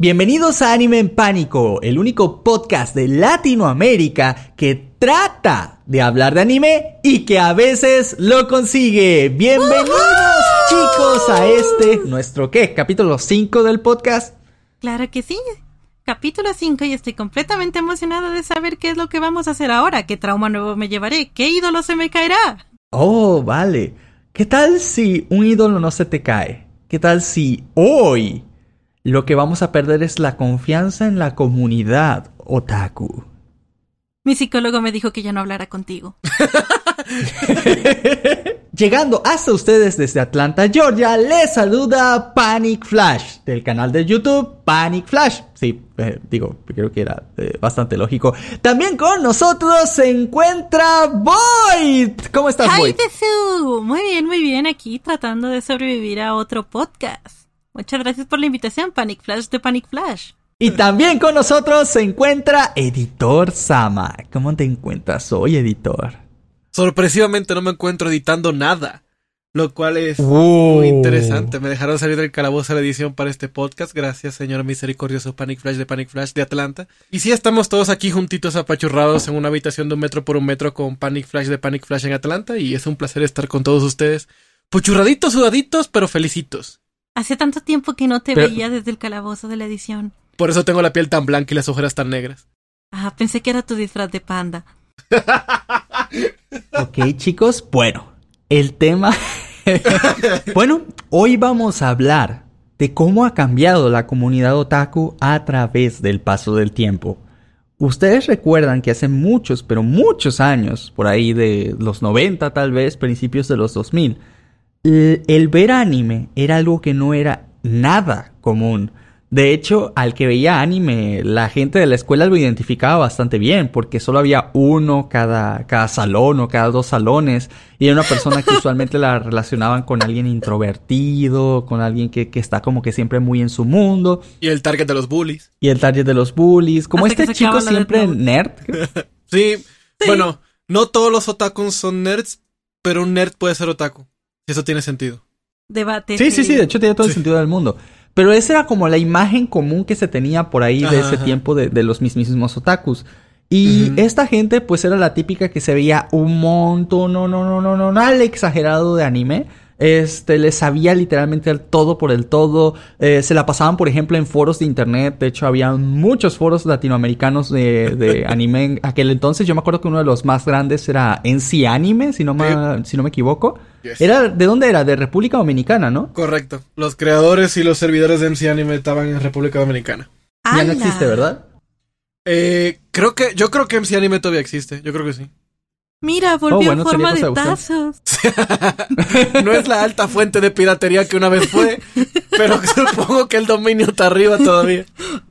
Bienvenidos a Anime en Pánico, el único podcast de Latinoamérica que trata de hablar de anime y que a veces lo consigue. Bienvenidos chicos a este, nuestro qué, capítulo 5 del podcast. Claro que sí. Capítulo 5 y estoy completamente emocionada de saber qué es lo que vamos a hacer ahora, qué trauma nuevo me llevaré, qué ídolo se me caerá. Oh, vale. ¿Qué tal si un ídolo no se te cae? ¿Qué tal si hoy lo que vamos a perder es la confianza en la comunidad otaku. Mi psicólogo me dijo que ya no hablara contigo. Llegando hasta ustedes desde Atlanta, Georgia, les saluda Panic Flash del canal de YouTube Panic Flash. Sí, eh, digo, creo que era eh, bastante lógico. También con nosotros se encuentra Void. ¿Cómo estás, Void? Muy bien, muy bien. Aquí tratando de sobrevivir a otro podcast. Muchas gracias por la invitación, Panic Flash de Panic Flash. Y también con nosotros se encuentra Editor Sama. ¿Cómo te encuentras hoy, Editor? Sorpresivamente no me encuentro editando nada. Lo cual es muy interesante. Me dejaron salir del calabozo de la edición para este podcast. Gracias, señor misericordioso Panic Flash de Panic Flash de Atlanta. Y sí, estamos todos aquí juntitos apachurrados en una habitación de un metro por un metro con Panic Flash de Panic Flash en Atlanta. Y es un placer estar con todos ustedes. Puchurraditos, sudaditos, pero felicitos. Hace tanto tiempo que no te veía desde el calabozo de la edición. Por eso tengo la piel tan blanca y las ojeras tan negras. Ah, pensé que era tu disfraz de panda. ok, chicos, bueno, el tema... bueno, hoy vamos a hablar de cómo ha cambiado la comunidad otaku a través del paso del tiempo. Ustedes recuerdan que hace muchos, pero muchos años, por ahí de los 90 tal vez, principios de los 2000, el ver anime era algo que no era nada común. De hecho, al que veía anime, la gente de la escuela lo identificaba bastante bien, porque solo había uno cada, cada salón o cada dos salones, y era una persona que usualmente la relacionaban con alguien introvertido, con alguien que, está como que siempre muy en su mundo. Y el target de los bullies. Y el target de los bullies. Como este chico siempre nerd. sí, bueno, no todos los otakus son nerds, pero un nerd puede ser otaku. Eso tiene sentido. Debate. Sí, sí, sí, de hecho tiene todo el sentido del mundo. Pero esa era como la imagen común que se tenía por ahí de ese tiempo de, de, los mismísimos otakus. Y esta gente, pues era la típica que se veía un montón, no, no, no, no, no, no, al exagerado de anime este, les sabía literalmente el todo por el todo. Eh, se la pasaban, por ejemplo, en foros de internet. De hecho, había muchos foros latinoamericanos de, de anime en aquel entonces. Yo me acuerdo que uno de los más grandes era NC Anime, si no me, si no me equivoco. Era, ¿De dónde era? De República Dominicana, ¿no? Correcto. Los creadores y los servidores de NC Anime estaban en República Dominicana. Ya no existe, ¿verdad? Eh, creo que, yo creo que MC Anime todavía existe. Yo creo que sí. Mira, volvió oh, en forma de tazos. no es la alta fuente de piratería que una vez fue, pero supongo que el dominio está arriba todavía.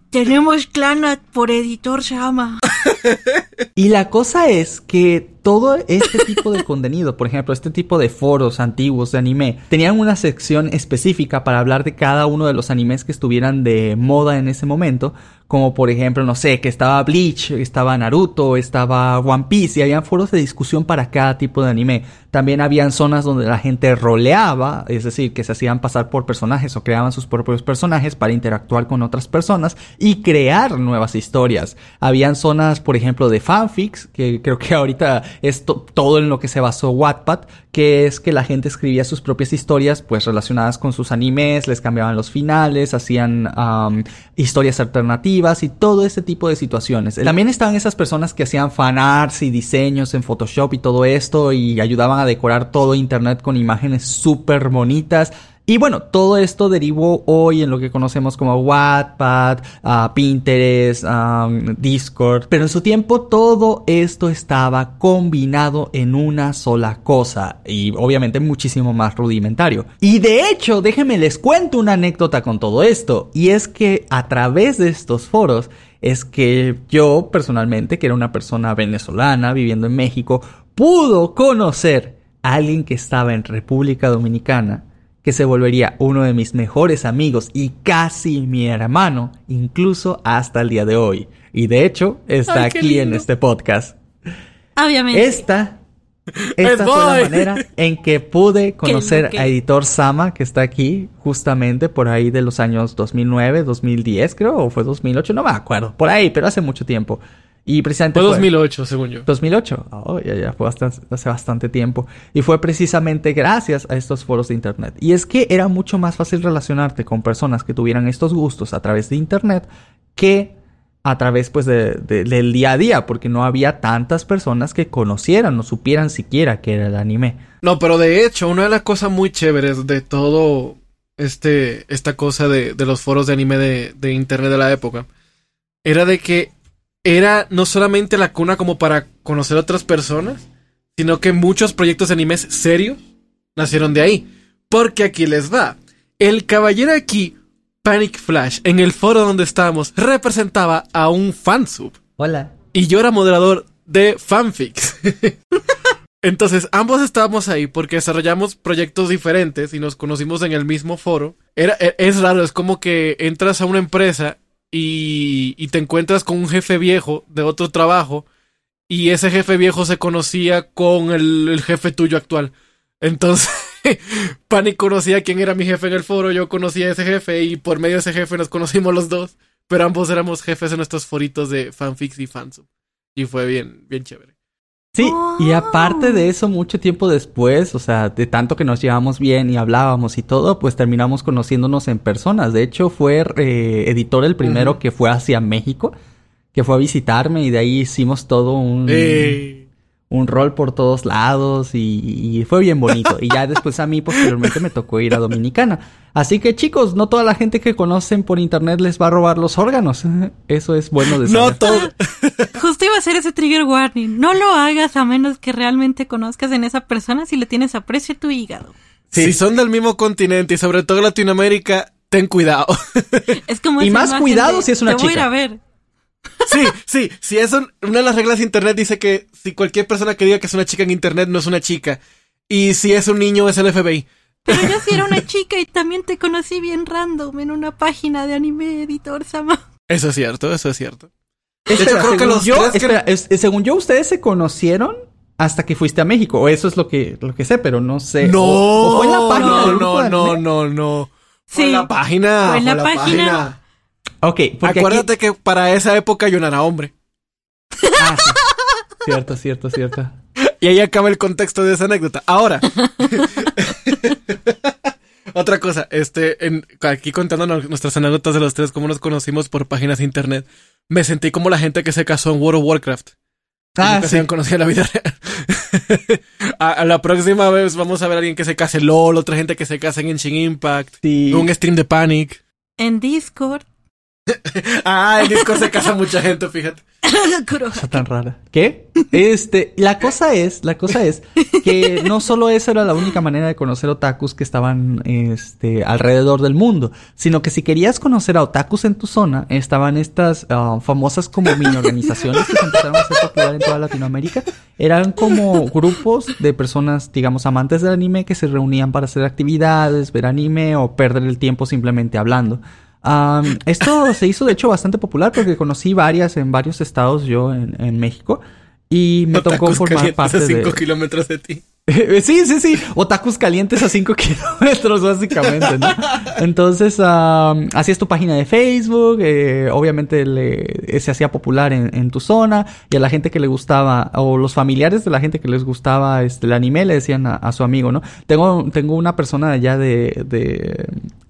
Tenemos Clanat por editor llama. Y la cosa es que todo este tipo de contenido, por ejemplo, este tipo de foros antiguos de anime, tenían una sección específica para hablar de cada uno de los animes que estuvieran de moda en ese momento, como por ejemplo, no sé, que estaba Bleach, estaba Naruto, estaba One Piece, y habían foros de discusión para cada tipo de anime. También habían zonas donde la gente roleaba, es decir, que se hacían pasar por personajes o creaban sus propios personajes para interactuar con otras personas y crear nuevas historias. Habían zonas, por ejemplo, de fanfics, que creo que ahorita es todo en lo que se basó Wattpad, que es que la gente escribía sus propias historias, pues relacionadas con sus animes, les cambiaban los finales, hacían historias alternativas y todo ese tipo de situaciones. También estaban esas personas que hacían fanarts y diseños en Photoshop y todo esto y ayudaban a decorar todo internet con imágenes súper bonitas. Y bueno, todo esto derivó hoy en lo que conocemos como Wattpad, uh, Pinterest, Discord. Pero en su tiempo todo esto estaba combinado en una sola cosa. Y obviamente muchísimo más rudimentario. Y de hecho, déjenme les cuento una anécdota con todo esto. Y es que a través de estos foros es que yo personalmente, que era una persona venezolana viviendo en México, pudo conocer a alguien que estaba en República Dominicana que se volvería uno de mis mejores amigos y casi mi hermano, incluso hasta el día de hoy. Y de hecho, está aquí en este podcast. Obviamente. Esta Esta fue boy. la manera en que pude conocer a Editor Sama, que está aquí justamente por ahí de los años 2009, 2010 creo, o fue 2008, no me acuerdo, por ahí, pero hace mucho tiempo. Y precisamente Fue fue 2008, según yo. 2008. Oh, ya, ya, fue bastante- hace bastante tiempo. Y fue precisamente gracias a estos foros de Internet. Y es que era mucho más fácil relacionarte con personas que tuvieran estos gustos a través de Internet que a través pues de- de- del día a día, porque no había tantas personas que conocieran o supieran siquiera que era el anime. No, pero de hecho, una de las cosas muy chéveres de todo este, esta cosa de, de los foros de anime de, de internet de la época, era de que era no solamente la cuna como para conocer a otras personas, sino que muchos proyectos de animes serios nacieron de ahí. Porque aquí les va. El caballero aquí, Panic Flash, en el foro donde estábamos, representaba a un fansub. Hola. Y yo era moderador de fanfics. Entonces, ambos estábamos ahí porque desarrollamos proyectos diferentes y nos conocimos en el mismo foro. Era, e- es raro, es como que entras a una empresa y, y te encuentras con un jefe viejo de otro trabajo y ese jefe viejo se conocía con el, el jefe tuyo actual. Entonces, Panic conocía quién era mi jefe en el foro, yo conocía a ese jefe y por medio de ese jefe nos conocimos los dos, pero ambos éramos jefes en nuestros foritos de fanfics y fansub. Y fue bien, bien chévere. Sí, y Oh. aparte de eso, mucho tiempo después, o sea, de tanto que nos llevamos bien y hablábamos y todo, pues terminamos conociéndonos en personas. De hecho, fue eh, editor el primero que fue hacia México, que fue a visitarme y de ahí hicimos todo un, un rol por todos lados y, y fue bien bonito. Y ya después a mí posteriormente me tocó ir a Dominicana. Así que chicos, no toda la gente que conocen por internet les va a robar los órganos. Eso es bueno de no saber. todo. Justo iba a ser ese trigger warning. No lo hagas a menos que realmente conozcas en esa persona si le tienes aprecio a tu hígado. Si son del mismo continente y sobre todo Latinoamérica, ten cuidado. Es como Y más cuidado de, si es una Te voy a ir chica". a ver. Sí, sí, si eso, una de las reglas de internet dice que si cualquier persona que diga que es una chica en internet no es una chica. Y si es un niño es el FBI. Pero yo sí era una chica y también te conocí bien random en una página de anime editor Sama. Eso es cierto, eso es cierto. Espera, hecho, creo que según los yo, que- es- es- según yo, ustedes se conocieron hasta que fuiste a México. O eso es lo que, lo que sé, pero no sé. No, O, o fue en la página no, del no, no, anime. no, no. Fue en Sí. la página. Fue en la fue página. Ok, porque Acuérdate aquí... que para esa época yo no era hombre. Ah, sí. Cierto, cierto, cierto. Y ahí acaba el contexto de esa anécdota. Ahora. Otra cosa, este, en, aquí contando nuestras anécdotas de los tres, cómo nos conocimos por páginas de internet, me sentí como la gente que se casó en World of Warcraft. Ah, nunca se sí. conocido en la vida real. a, a la próxima vez vamos a ver a alguien que se case LOL, otra gente que se case en Genshin Impact, Sí. un stream de Panic. En Discord. Ah, en Discord se casa mucha gente, fíjate. Cosa tan rara. ¿Qué? Este, la cosa es, la cosa es que no solo esa era la única manera de conocer otakus que estaban, este, alrededor del mundo, sino que si querías conocer a otakus en tu zona, estaban estas ah, famosas como mini organizaciones que se empezaron a hacer popular en toda Latinoamérica. Eran como grupos de personas, digamos, amantes del anime que se reunían para hacer actividades, ver anime o perder el tiempo simplemente hablando. Esto se hizo de hecho bastante popular porque conocí varias en varios estados yo en, en México y me tocó formar parte a 5 de... kilómetros de ti. sí, sí, sí. Otakus calientes a 5 kilómetros, básicamente, ¿no? Entonces, am, hacías tu página de Facebook, eh, obviamente le- eh, se hacía popular en, en tu zona, y a la gente que le gustaba, o los familiares de la gente que les gustaba este, el anime, le decían a, a su amigo, ¿no? Tengo, tengo una persona allá de, de,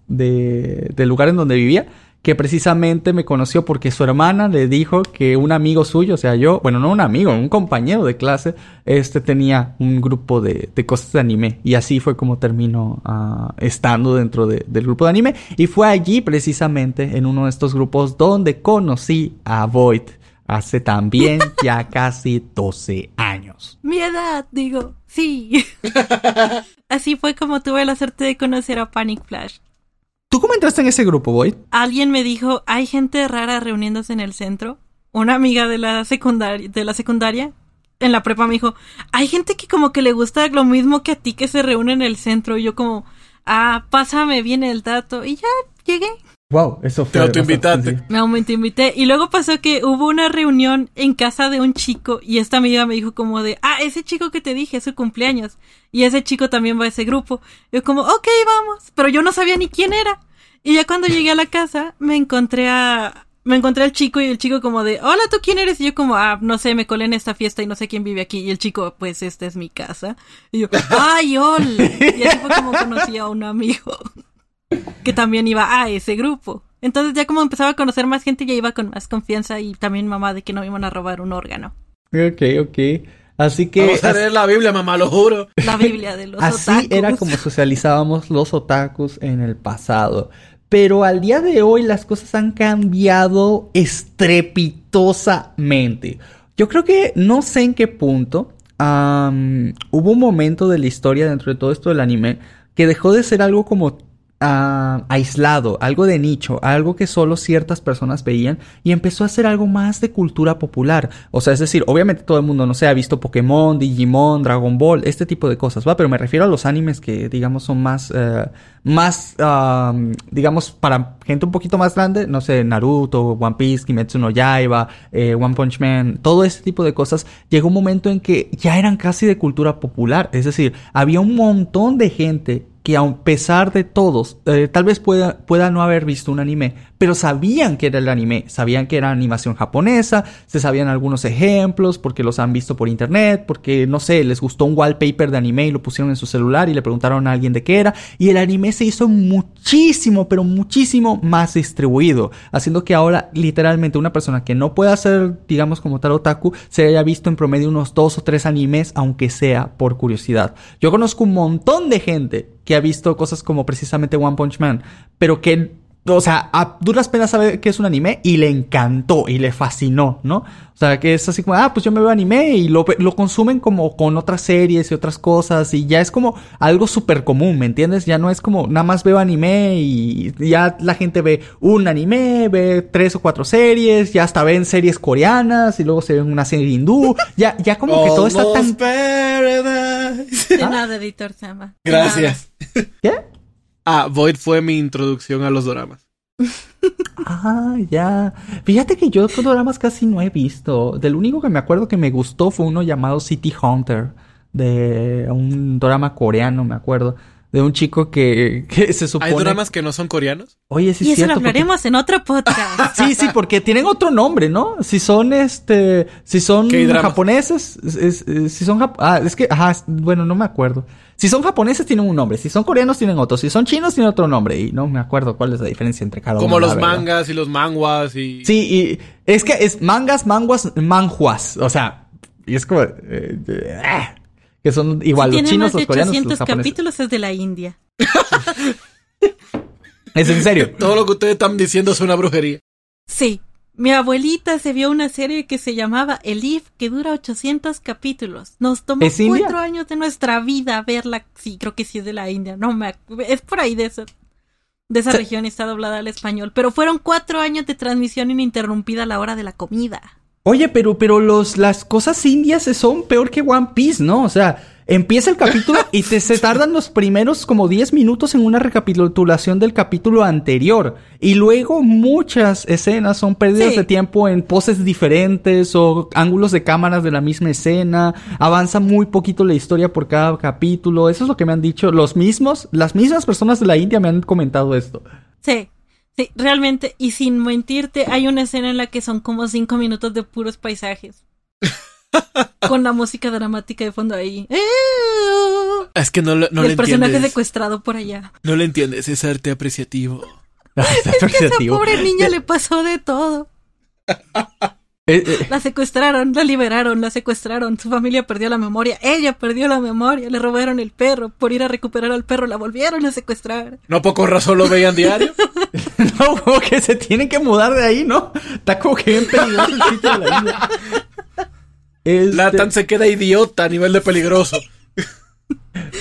de, del lugar en donde vivía, que precisamente me conoció porque su hermana le dijo que un amigo suyo, o sea, yo, bueno, no un amigo, un compañero de clase, este tenía un grupo de, de cosas de anime. Y así fue como terminó ah, estando dentro de- del grupo de anime. Y fue allí precisamente, en uno de estos grupos, donde conocí a Void. Hace también ya casi 12 años. Mi edad, digo, sí. Así fue como tuve la suerte de conocer a Panic Flash. ¿Tú cómo entraste en ese grupo, Void? Alguien me dijo, hay gente rara reuniéndose en el centro. Una amiga de la secundaria, de la secundaria, en la prepa me dijo, hay gente que como que le gusta lo mismo que a ti que se reúne en el centro. Y yo como, ah, pásame bien el dato. Y ya llegué. Wow, eso fue. Te autoinvitaste. Me autoinvité. Y luego pasó que hubo una reunión en casa de un chico y esta amiga me dijo como de, ah, ese chico que te dije es su cumpleaños. Y ese chico también va a ese grupo. Yo como, ok, vamos. Pero yo no sabía ni quién era. Y ya cuando llegué a la casa me encontré a... Me encontré al chico y el chico como de, hola, ¿tú quién eres? Y yo como, ah, no sé, me colé en esta fiesta y no sé quién vive aquí. Y el chico, pues esta es mi casa. Y yo, ay, hola. Y así fue como conocí a un amigo que también iba a ese grupo. Entonces ya como empezaba a conocer más gente, ya iba con más confianza y también mamá de que no iban a robar un órgano. Ok, ok. Así que... Vamos a leer la Biblia, mamá, lo juro. La Biblia de los Así era como socializábamos los otakus en el pasado. Pero al día de hoy las cosas han cambiado estrepitosamente. Yo creo que no sé en qué punto hubo un momento de la historia dentro de todo esto del anime que dejó de ser algo como Ah, aislado, algo de nicho, algo que solo ciertas personas veían y empezó a ser algo más de cultura popular. O sea, es decir, obviamente todo el mundo, no sé, ha visto Pokémon, Digimon, Dragon Ball, este tipo de cosas, ¿va? Pero me refiero a los animes que, digamos, son más, eh, más, digamos, para gente un poquito más grande, no sé, Naruto, One Piece, Kimetsu no Yaiba, eh, One Punch Man, todo ese tipo de cosas, llegó un momento en que ya eran casi de cultura popular. Es decir, había un montón de gente que a pesar de todos, eh, tal vez pueda, pueda no haber visto un anime, pero sabían que era el anime, sabían que era animación japonesa, se sabían algunos ejemplos porque los han visto por internet, porque no sé, les gustó un wallpaper de anime y lo pusieron en su celular y le preguntaron a alguien de qué era, y el anime se hizo muchísimo, pero muchísimo más distribuido, haciendo que ahora literalmente una persona que no pueda ser, digamos como tal otaku, se haya visto en promedio unos dos o tres animes, aunque sea por curiosidad. Yo conozco un montón de gente que ha visto cosas como precisamente One Punch Man, pero que, o sea, a duras penas sabe que es un anime y le encantó y le fascinó, ¿no? O sea, que es así como, ah, pues yo me veo anime y lo, lo consumen como con otras series y otras cosas y ya es como algo súper común, ¿me entiendes? Ya no es como, nada más veo anime y ya la gente ve un anime, ve tres o cuatro series, ya hasta ven series coreanas y luego se ven una serie hindú, ya, ya como que todo está tan... De nada, editor Sama. Gracias. ¿Qué? Ah, Void fue mi introducción a los dramas. ah, ya. Fíjate que yo dramas casi no he visto. Del único que me acuerdo que me gustó fue uno llamado City Hunter. De un drama coreano, me acuerdo. De un chico que, que se supone... ¿Hay dramas que no son coreanos? Oye, sí Y es eso lo porque- hablaremos en otro podcast. Sí, sí, porque tienen otro nombre, ¿no? Si son este, si son japoneses, es- si son jap- ah, es que ajá, bueno, no me acuerdo. Si son japoneses tienen un nombre, si son coreanos tienen otro, si son chinos tienen otro nombre y no me acuerdo cuál es la diferencia entre cada uno. Como los verdad. mangas y los manguas y... Sí, y es que es mangas, manguas, manjuas, o sea, y es como eh, eh, que son igual Si los chinos, los coreanos, los 800 japoneses. capítulos es de la India. Es en serio. Todo lo que ustedes están diciendo es una brujería. Sí. Mi abuelita se vio una serie que se llamaba Elif, que dura 800 capítulos. Nos tomó cuatro años de nuestra vida verla. Sí, creo que sí es de la India. No me Es por ahí de esa, de esa región y está doblada al español. Pero fueron cuatro años de transmisión ininterrumpida a la hora de la comida. Oye, pero, pero los, las cosas indias son peor que One Piece, ¿no? O sea, empieza el capítulo y te, se tardan los primeros como 10 minutos en una recapitulación del capítulo anterior. Y luego muchas escenas son pérdidas Sí. de tiempo en poses diferentes o ángulos de cámaras de la misma escena. Avanza muy poquito la historia por cada capítulo. Eso es lo que me han dicho los mismos, las mismas personas de la India me han comentado esto. Sí, sí, realmente. Y sin mentirte, hay una escena en la que son como cinco minutos de puros paisajes. Con la música dramática de fondo ahí. Es que no, le- no y le el personaje entiendes. secuestrado por allá. No le entiendes, es arte apreciativo. Está Esa apreciativo. pobre niña le pasó de todo. Eh, eh, La secuestraron, la liberaron, la secuestraron. Su familia perdió la memoria. Ella perdió la memoria. Le robaron el perro. Por ir a recuperar al perro, la volvieron a secuestrar. No poco razón lo veían diario. No, como que se tienen que mudar de ahí, ¿no? Está como que bien peligroso el sitio de la isla. Este, Latan se queda idiota a nivel de peligroso.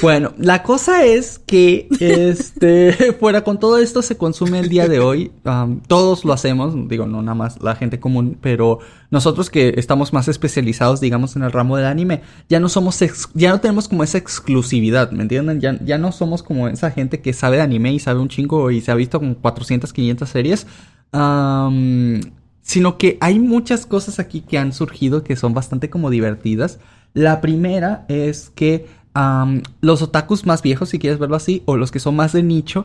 Bueno, la cosa es que, este, fuera con todo esto se consume el día de hoy. Um, todos lo hacemos, digo, no nada más la gente común, pero nosotros que estamos más especializados, digamos, en el ramo del anime, ya no somos, ya no tenemos como esa exclusividad, ¿me entienden? Ya, ya no somos como esa gente que sabe de anime y sabe un chingo y se ha visto como 400, 500 series. Um, sino que hay muchas cosas aquí que han surgido que son bastante como divertidas. La primera es que los otakus más viejos, si quieres verlo así, o los que son más de nicho,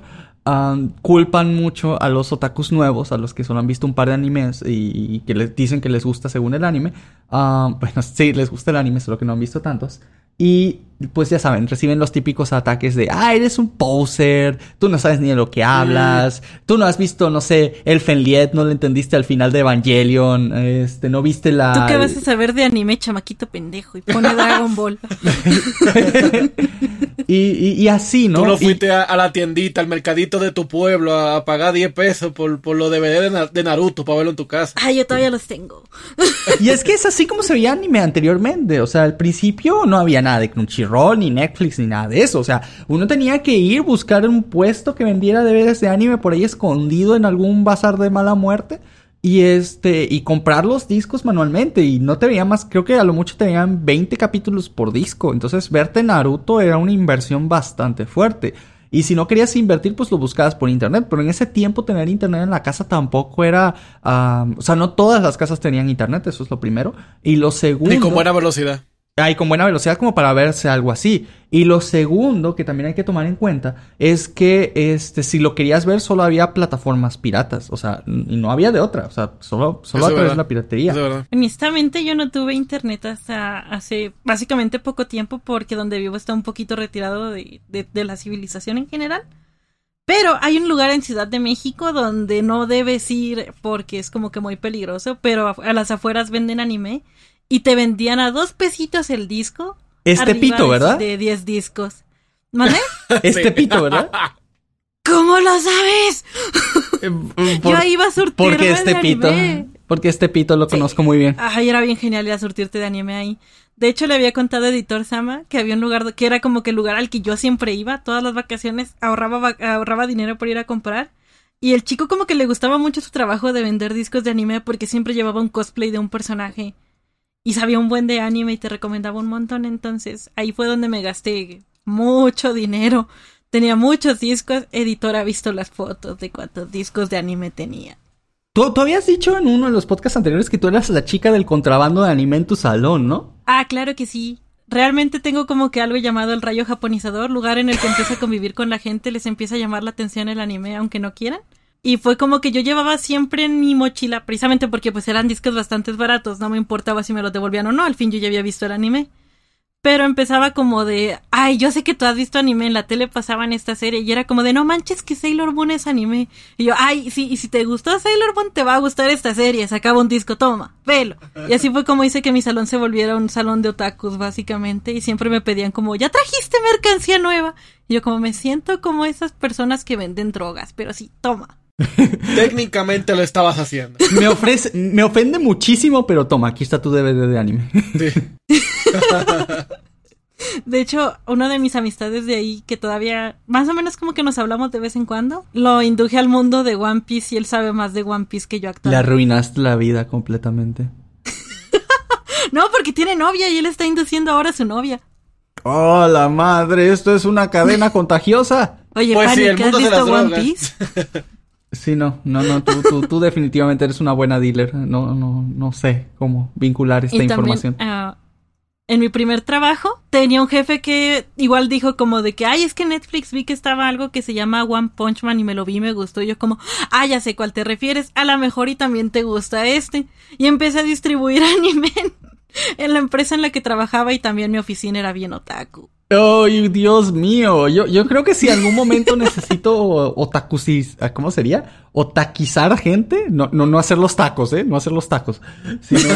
culpan mucho a los otakus nuevos, a los que solo han visto un par de animes y, que les dicen que les gusta según el anime. bueno, sí, les gusta el anime, solo que no han visto tantos. Y pues ya saben, reciben los típicos ataques de, ah, eres un poser, tú no sabes ni de lo que hablas, tú no has visto, no sé, el Fenliet, no lo entendiste al final de Evangelion, este, no viste la... ¿Tú qué vas a saber de anime, chamaquito pendejo? Y pone Dragon Ball. y, así, ¿no? Tú no fuiste a, la tiendita, al mercadito de tu pueblo a, pagar 10 pesos por, por los DVD de, Naruto para verlo en tu casa. Ay, yo todavía los tengo. y es que es así como se veía anime anteriormente, o sea, al principio no había nada de Crunchyroll, ni Netflix, ni nada de eso, o sea, uno tenía que ir, buscar un puesto que vendiera DVDs de anime por ahí escondido en algún bazar de mala muerte y este, y comprar los discos manualmente. Y no te veía más, creo que a lo mucho tenían 20 capítulos por disco. Entonces, verte Naruto era una inversión bastante fuerte. Y si no querías invertir, pues lo buscabas por internet. Pero en ese tiempo tener internet en la casa tampoco era... o sea, no todas las casas tenían internet, eso es lo primero. Y lo segundo... Y con buena velocidad. Hay con buena velocidad como para verse algo así. Y lo segundo que también hay que tomar en cuenta es que este si lo querías ver solo había plataformas piratas, o sea, y no había de otra, o sea, solo solo a través de la piratería. Honestamente yo no tuve internet hasta hace básicamente poco tiempo porque donde vivo está un poquito retirado de, de la civilización en general. Pero hay un lugar en Ciudad de México donde no debes ir porque es como que muy peligroso, pero a las afueras venden anime y te vendían a dos pesitos el disco. Este pito, ¿verdad? De 10 discos. ¿Vale? este pito, ¿verdad? ¿Cómo lo sabes? Eh, Yo iba a surtirme Porque este pito. Porque este pito lo conozco muy bien. Ay, era bien genial ir a surtirte de anime ahí. De hecho, le había contado a Editor Sama que había un lugar que era como que el lugar al que yo siempre iba. Todas las vacaciones ahorraba, ahorraba dinero por ir a comprar. Y el chico como que le gustaba mucho su trabajo de vender discos de anime porque siempre llevaba un cosplay de un personaje y sabía un buen de anime y te recomendaba un montón, entonces ahí fue donde me gasté mucho dinero. Tenía muchos discos, editor ha visto las fotos de cuántos discos de anime tenía. Tú, tú habías dicho en uno de los podcasts anteriores que tú eras la chica del contrabando de anime en tu salón, ¿no? Ah, claro que sí. Realmente tengo como que algo llamado el rayo japonizador, lugar en el que empieza a convivir con la gente, les empieza a llamar la atención el anime aunque no quieran. Y fue como que yo llevaba siempre en mi mochila, precisamente porque pues eran discos bastante baratos, no me importaba si me los devolvían o no, al fin yo ya había visto el anime. Pero empezaba como de, ay, yo sé que tú has visto anime, en la tele pasaban esta serie, y era como de, no manches que Sailor Moon es anime. Y yo, ay, sí, y si te gustó Sailor Moon, te va a gustar esta serie, sacaba un disco, toma, velo. Y así fue como hice que mi salón se volviera un salón de otakus, básicamente, y siempre me pedían como, ya trajiste mercancía nueva. Y yo como me siento como esas personas que venden drogas, pero sí, toma. Técnicamente lo estabas haciendo. Me ofrece, me ofende muchísimo, pero toma, aquí está tu DVD de anime. De hecho, una de mis amistades de ahí, que todavía, más o menos como que nos hablamos de vez en cuando, lo induje al mundo de One Piece y él sabe más de One Piece que yo actualmente. Le arruinaste la vida completamente. no, porque tiene novia y él está induciendo ahora a su novia. ¡Oh, la madre! ¿Esto es una cadena contagiosa? Oye, pues sí, ¿has visto One Piece? Sí, no, no, no, tú, tú, tú, definitivamente eres una buena dealer. No, no, no sé cómo vincular esta información. Ah, en mi primer trabajo tenía un jefe que igual dijo como de que, ay, es que Netflix vi que estaba algo que se llama One Punch Man y me lo vi y me gustó. Y yo como, ah, ya sé cuál te refieres, a lo mejor y también te gusta este. Y empecé a distribuir anime en la empresa en la que trabajaba y también mi oficina era bien otaku. ¡Ay, Dios mío! Yo, yo creo que si en algún momento necesito otakusis, ¿cómo sería? Otaquizar gente, no, no, no hacer los tacos, ¿eh? No hacer los tacos, sino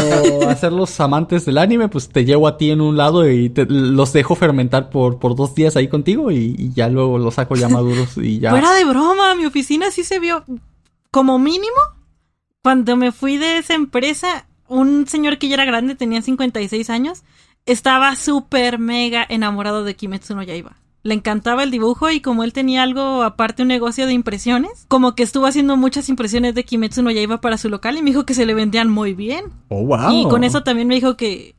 hacer los amantes del anime, pues te llevo a ti en un lado y te, los dejo fermentar por, por dos días ahí contigo y, ya luego los saco ya maduros y ya. Fuera de broma, mi oficina sí se vio como mínimo. Cuando me fui de esa empresa, un señor que ya era grande, tenía 56 años, estaba súper mega enamorado de Kimetsu no Yaiba. le encantaba el dibujo y como él tenía algo aparte un negocio de impresiones, como que estuvo haciendo muchas impresiones de Kimetsu no Yaiba para su local y me dijo que se le vendían muy bien. Oh, wow. Y con eso también me dijo que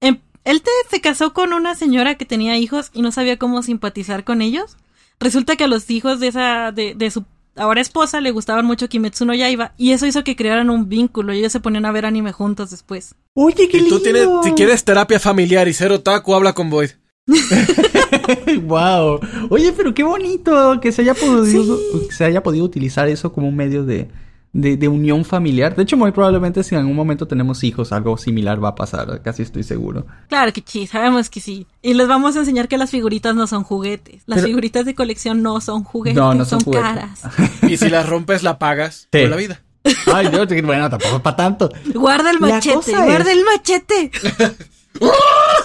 em, él te- se casó con una señora que tenía hijos y no sabía cómo simpatizar con ellos. Resulta que a los hijos de esa de, de su ahora esposa le gustaban mucho Kimetsu no Yaiba y eso hizo que crearan un vínculo y ellos se ponían a ver anime juntos después. Oye, qué Y lindo. tú tienes, si quieres terapia familiar y ser otaku, habla con Boyd. wow. Oye, pero qué bonito que se haya podido, que se haya podido utilizar eso como un medio de, de, de unión familiar. De hecho, muy probablemente si en algún momento tenemos hijos, algo similar va a pasar, casi estoy seguro. Claro que sí, sabemos que sí. Y les vamos a enseñar que las figuritas no son juguetes. Las Pero- figuritas de colección no son juguetes, No, no son son, juguetes. caras. Y si la rompes, la pagas Sí. por la vida. Ay, Dios, bueno, tampoco para tanto. Guarda el machete, guarda es- el machete.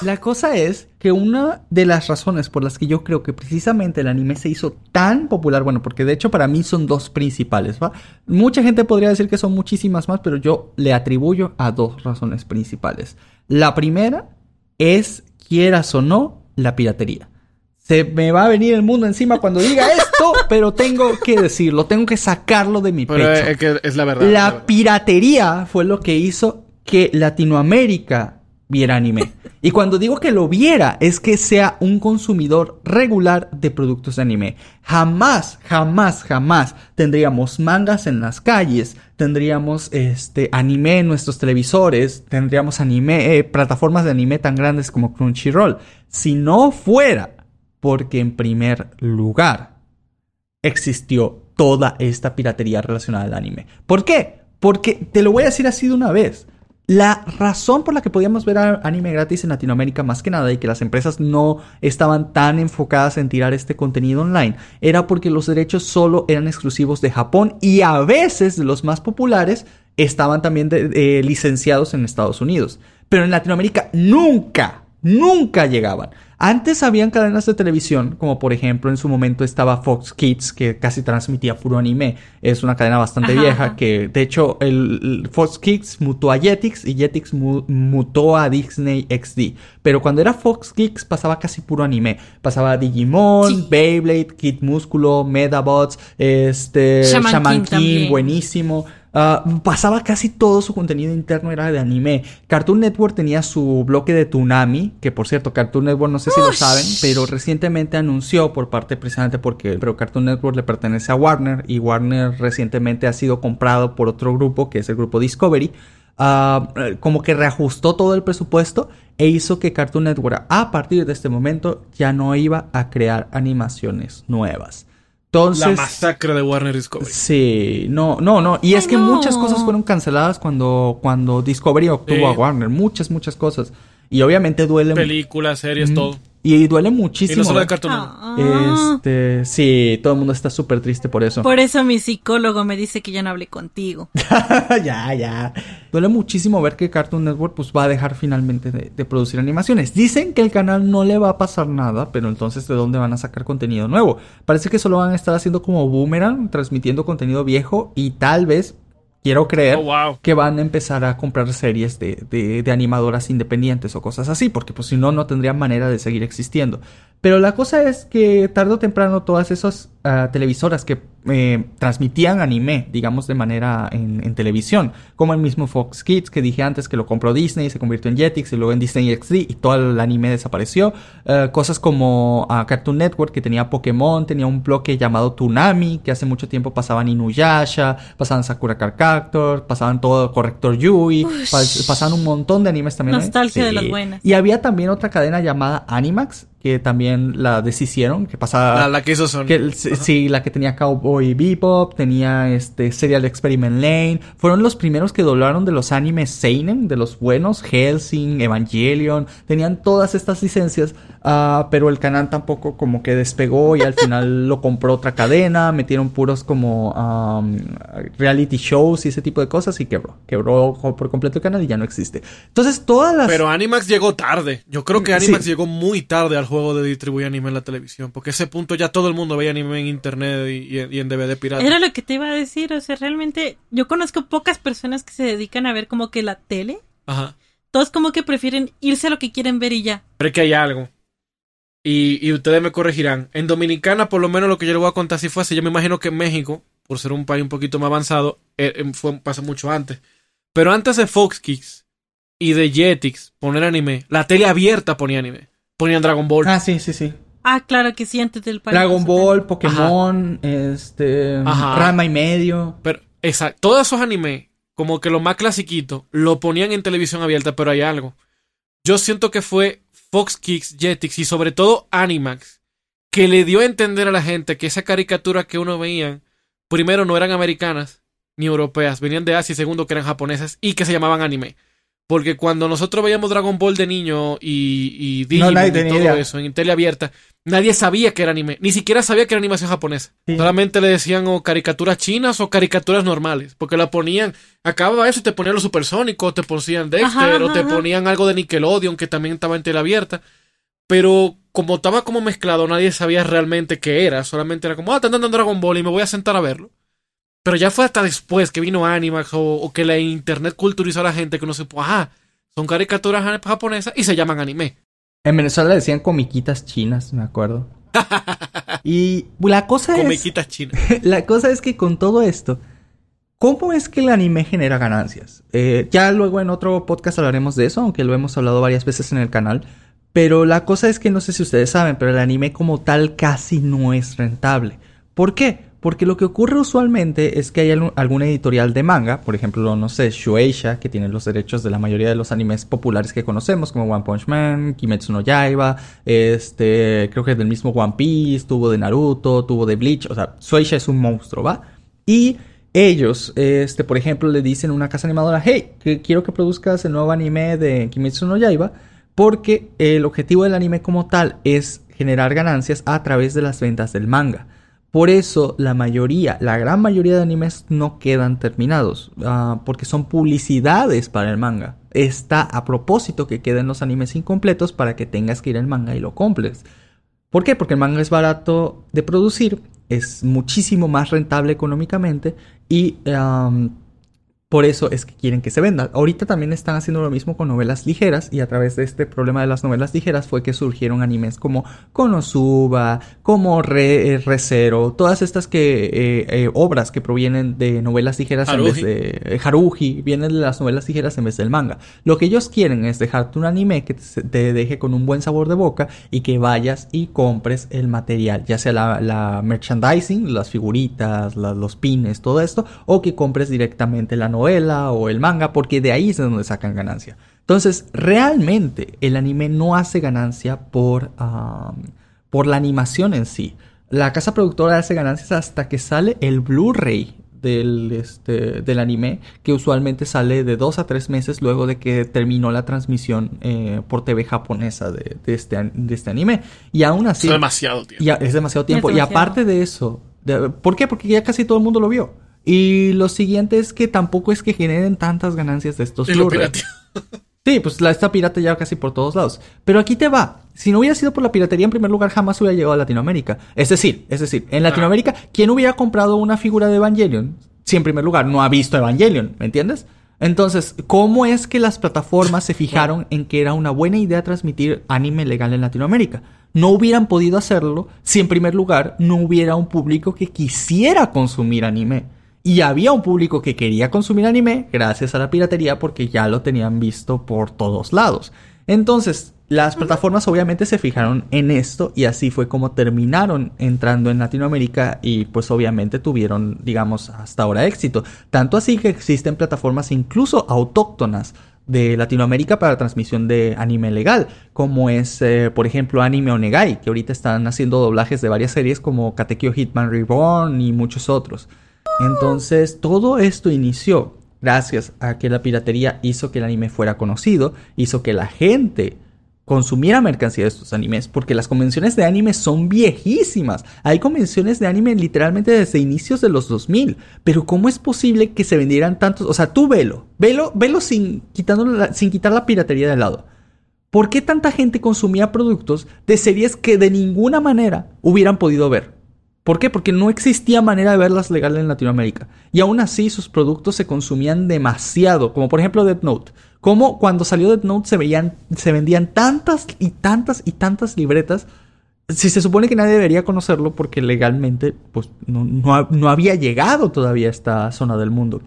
La cosa es que una de las razones por las que yo creo que precisamente el anime se hizo tan popular, bueno, porque de hecho para mí son dos principales, ¿va? Mucha gente podría decir que son muchísimas más, pero yo le atribuyo a dos razones principales. La primera es, quieras o no, la piratería. Se me va a venir el mundo encima cuando diga esto, pero tengo que decirlo, tengo que sacarlo de mi Pero pecho. es, que es la verdad. La verdad. piratería fue lo que hizo que Latinoamérica viera anime. Y cuando digo que lo viera, es que sea un consumidor regular de productos de anime. Jamás, jamás, jamás tendríamos mangas en las calles, tendríamos este anime en nuestros televisores, tendríamos anime, eh, plataformas de anime tan grandes como Crunchyroll. Si no fuera porque en primer lugar existió toda esta piratería relacionada al anime. ¿Por qué? Porque te lo voy a decir así de una vez. La razón por la que podíamos ver anime gratis en Latinoamérica más que nada y que las empresas no estaban tan enfocadas en tirar este contenido online era porque los derechos solo eran exclusivos de Japón y a veces los más populares estaban también licenciados en Estados Unidos. Pero en Latinoamérica nunca, nunca llegaban. Antes habían cadenas de televisión, como por ejemplo en su momento estaba Fox Kids, que casi transmitía puro anime. Es una cadena bastante Ajá, vieja, ajá. que de hecho el, el Fox Kids mutó a Jetix y Jetix mu- mutó a Disney XD. Pero cuando era Fox Kids pasaba casi puro anime. Pasaba Digimon, Sí. Beyblade, Kid Músculo, Medabots, este, Shaman Shaman, King buenísimo. Ah, pasaba casi todo su contenido interno era de anime. Cartoon Network tenía su bloque de Toonami, que por cierto, Cartoon Network no sé si lo saben, pero recientemente anunció por parte precisamente porque pero Cartoon Network le pertenece a Warner y Warner recientemente ha sido comprado por otro grupo que es el grupo Discovery. ah, eh, como que reajustó todo el presupuesto e hizo que Cartoon Network a partir de este momento ya no iba a crear animaciones nuevas. Entonces, La masacre de Warner Discovery. Sí, no, no, no. Y es Ay, que no. muchas cosas fueron canceladas cuando, cuando Discovery obtuvo Sí. a Warner. Muchas, muchas cosas. Y obviamente duele. Películas, series, Mm, todo. Y duele Y muchísimo. no solo de Cartoon Network. Ah. Este, sí, todo el mundo está súper triste por eso. Por eso mi psicólogo me dice que ya no hable contigo. ya, ya. Duele muchísimo ver que Cartoon Network pues va a dejar finalmente de, de producir animaciones. Dicen que el canal no le va a pasar nada, pero entonces ¿de dónde van a sacar contenido nuevo? Parece que solo van a estar haciendo como boomerang, transmitiendo contenido viejo y tal vez, quiero creer, Oh, wow. que van a empezar a comprar series de, de- de animadoras independientes o cosas así, porque pues si no, no tendrían manera de seguir existiendo. Pero la cosa es que tarde o temprano todas esas ah, televisoras que eh, transmitían anime, digamos de manera en, en televisión, como el mismo Fox Kids que dije antes que lo compró Disney, se convirtió en Jetix y luego en Disney XD y todo el anime desapareció. Eh, cosas como ah, Cartoon Network que tenía Pokémon, tenía un bloque llamado Toonami que hace mucho tiempo pasaban Inuyasha, pasaban Sakura Card Captor, pasaban todo Corrector Yui, pas- pasaban un montón de animes también. ¿eh? Nostalgia de las buenas. Y había también otra cadena llamada Animax que también la deshicieron, que pasaba... La, la que hizo Sony. Que, sí, la que tenía Cowboy Bebop, tenía este Serial Experiment Lane. Fueron los primeros que doblaron de los animes Seinen, de los buenos, Helsing, Evangelion. Tenían todas estas licencias, ah, pero el canal tampoco como que despegó y al final lo compró otra cadena. Metieron puros como am, reality shows y ese tipo de cosas y quebró. Quebró por completo el canal y ya no existe. Entonces todas las... Pero Animax llegó tarde. Yo creo que Animax Sí. llegó muy tarde al juego de distribuir anime en la televisión. Porque a ese punto ya todo el mundo veía anime en internet y, y en- y en DVD pirata. Era lo que te iba a decir, o sea, realmente yo conozco pocas personas que se dedican a ver como que la tele. Ajá. Todos como que prefieren irse a lo que quieren ver y ya. Pero es que hay algo. Y, y ustedes me corregirán. En Dominicana, por lo menos lo que yo les voy a contar si fue así, yo me imagino que en México, por ser un país un poquito más avanzado, eh, eh, fue, pasa mucho antes. Pero antes de Fox Kids y de Jetix poner anime, la tele abierta ponía anime. Ponían Dragon Ball. Ah, sí, sí, sí. Ah, claro que sí, antes del país. Dragon Ball, Pokémon, este. Ajá. Rama y medio. Pero, exacto, todos esos animes, como que los más clasiquitos, lo ponían en televisión abierta, pero hay algo. Yo siento que fue Fox Kids, Jetix y sobre todo Animax, que le dio a entender a la gente que esa caricatura que uno veía, primero no eran americanas ni europeas, venían de Asia y segundo que eran japonesas y que se llamaban anime. Porque cuando nosotros veíamos Dragon Ball de niño y, y Digimon y todo idea. eso en tele abierta, nadie sabía que era anime. Ni siquiera sabía que era animación japonesa. Sí. Solamente le decían o caricaturas chinas o caricaturas normales. Porque la ponían, acababa eso y te ponían los supersónicos, te ponían Dexter Ajá, o te ajá. ponían algo de Nickelodeon que también estaba en tele abierta. Pero como estaba como mezclado, nadie sabía realmente qué era. Solamente era como, ah, están dando Dragon Ball y me voy a sentar a verlo. Pero ya fue hasta después que vino Animax o, o que la internet culturizó a la gente que uno se ajá, son caricaturas ja- japonesas y se llaman anime. En Venezuela le decían comiquitas chinas, me acuerdo. y la cosa es. Comiquitas chinas. La cosa es que con todo esto, ¿cómo es que el anime genera ganancias? Eh, ya luego en otro podcast hablaremos de eso, aunque lo hemos hablado varias veces en el canal. Pero la cosa es que no sé si ustedes saben, pero el anime como tal casi no es rentable. ¿Por qué? Porque lo que ocurre usualmente es que hay alguna editorial de manga, por ejemplo, no sé, Shueisha, que tiene los derechos de la mayoría de los animes populares que conocemos, como One Punch Man, Kimetsu no Yaiba, este, creo que del mismo One Piece, tuvo de Naruto, tuvo de Bleach, o sea, Shueisha es un monstruo, ¿va? Y ellos, este, por ejemplo, le dicen a una casa animadora, hey, quiero que produzcas el nuevo anime de Kimetsu no Yaiba, porque el objetivo del anime como tal es generar ganancias a través de las ventas del manga. Por eso la mayoría, la gran mayoría de animes no quedan terminados, ah, porque son publicidades para el manga. Está a propósito que queden los animes incompletos para que tengas que ir al manga y lo compres. ¿Por qué? Porque el manga es barato de producir, es muchísimo más rentable económicamente y por eso es que quieren que se venda. Ahorita también están haciendo lo mismo con novelas ligeras y a través de este problema de las novelas ligeras fue que surgieron animes como Konosuba, como Re, eh, Re:Zero, todas estas que eh, eh, obras que provienen de novelas ligeras en vez de eh, Haruhi, vienen de las novelas ligeras en vez del manga. Lo que ellos quieren es dejarte un anime que te, te deje con un buen sabor de boca y que vayas y compres el material, ya sea la, la merchandising, las figuritas, la- los pines, todo esto, o que compres directamente la novela o el manga, porque de ahí es de donde sacan ganancia. Entonces, realmente el anime no hace ganancia por, am, por la animación en sí. La casa productora hace ganancias hasta que sale el Blu-ray del, este, del anime, que usualmente sale de dos a tres meses luego de que terminó la transmisión eh, por TV japonesa de, de este, an- de este anime. Y aún así... Es demasiado, tío. Ya, es demasiado tiempo. Es Y aparte de eso, de- ¿por qué? Porque ya casi todo el mundo lo vio. Y lo siguiente es que tampoco es que generen tantas ganancias de estos Blu-ray. pirateó. Sí, pues la está pirata ya casi por todos lados. Pero aquí te va. Si no hubiera sido por la piratería, en primer lugar, jamás hubiera llegado a Latinoamérica. Es decir, es decir, en Latinoamérica, ¿quién hubiera comprado una figura de Evangelion? Si en primer lugar no ha visto Evangelion, ¿me entiendes? Entonces, ¿cómo es que las plataformas se fijaron en que era una buena idea transmitir anime legal en Latinoamérica? No hubieran podido hacerlo si en primer lugar no hubiera un público que quisiera consumir anime. Y había un público que quería consumir anime gracias a la piratería porque ya lo tenían visto por todos lados. Entonces, las plataformas obviamente se fijaron en esto y así fue como terminaron entrando en Latinoamérica y pues obviamente tuvieron, digamos, hasta ahora éxito. Tanto así que existen plataformas incluso autóctonas de Latinoamérica para transmisión de anime legal, como es, eh, por ejemplo, Anime Onegai, que ahorita están haciendo doblajes de varias series como Katekyo Hitman Reborn y muchos otros. Entonces, todo esto inició gracias a que la piratería hizo que el anime fuera conocido, hizo que la gente consumiera mercancía de estos animes, porque las convenciones de anime son viejísimas. Hay convenciones de anime literalmente desde inicios de los 2000, pero ¿cómo es posible que se vendieran tantos? O sea, tú velo, velo, velo sin, sin quitar la piratería de lado. ¿Por qué tanta gente consumía productos de series que de ninguna manera hubieran podido ver? ¿Por qué? Porque no existía manera de verlas legal en Latinoamérica. Y aún así sus productos se consumían demasiado, como por ejemplo Death Note. Como cuando salió Death Note se, veían, se vendían tantas y tantas y tantas libretas si se supone que nadie debería conocerlo porque legalmente pues no, no, no había llegado todavía a esta zona del mundo.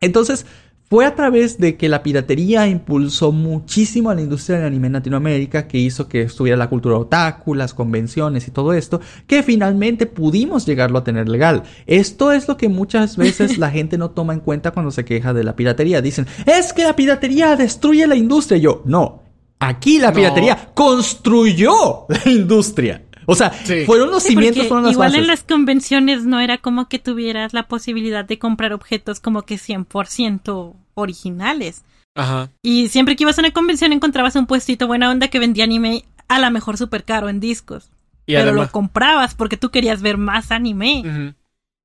Entonces, fue a través de que la piratería impulsó muchísimo a la industria del anime en Latinoamérica, que hizo que estuviera la cultura otaku, las convenciones y todo esto, que finalmente pudimos llegarlo a tener legal. Esto es lo que muchas veces la gente no toma en cuenta cuando se queja de la piratería. Dicen, es que la piratería destruye la industria. yo, no. Aquí la piratería construyó la industria. O sea, fueron los cimientos, fueron las Igual en las convenciones no era como que tuvieras la posibilidad de comprar objetos como que 100% originales. Ajá. Y siempre que ibas a una convención encontrabas un puestito buena onda que vendía anime a la mejor súper caro en discos. Y pero lo comprabas porque tú querías ver más anime.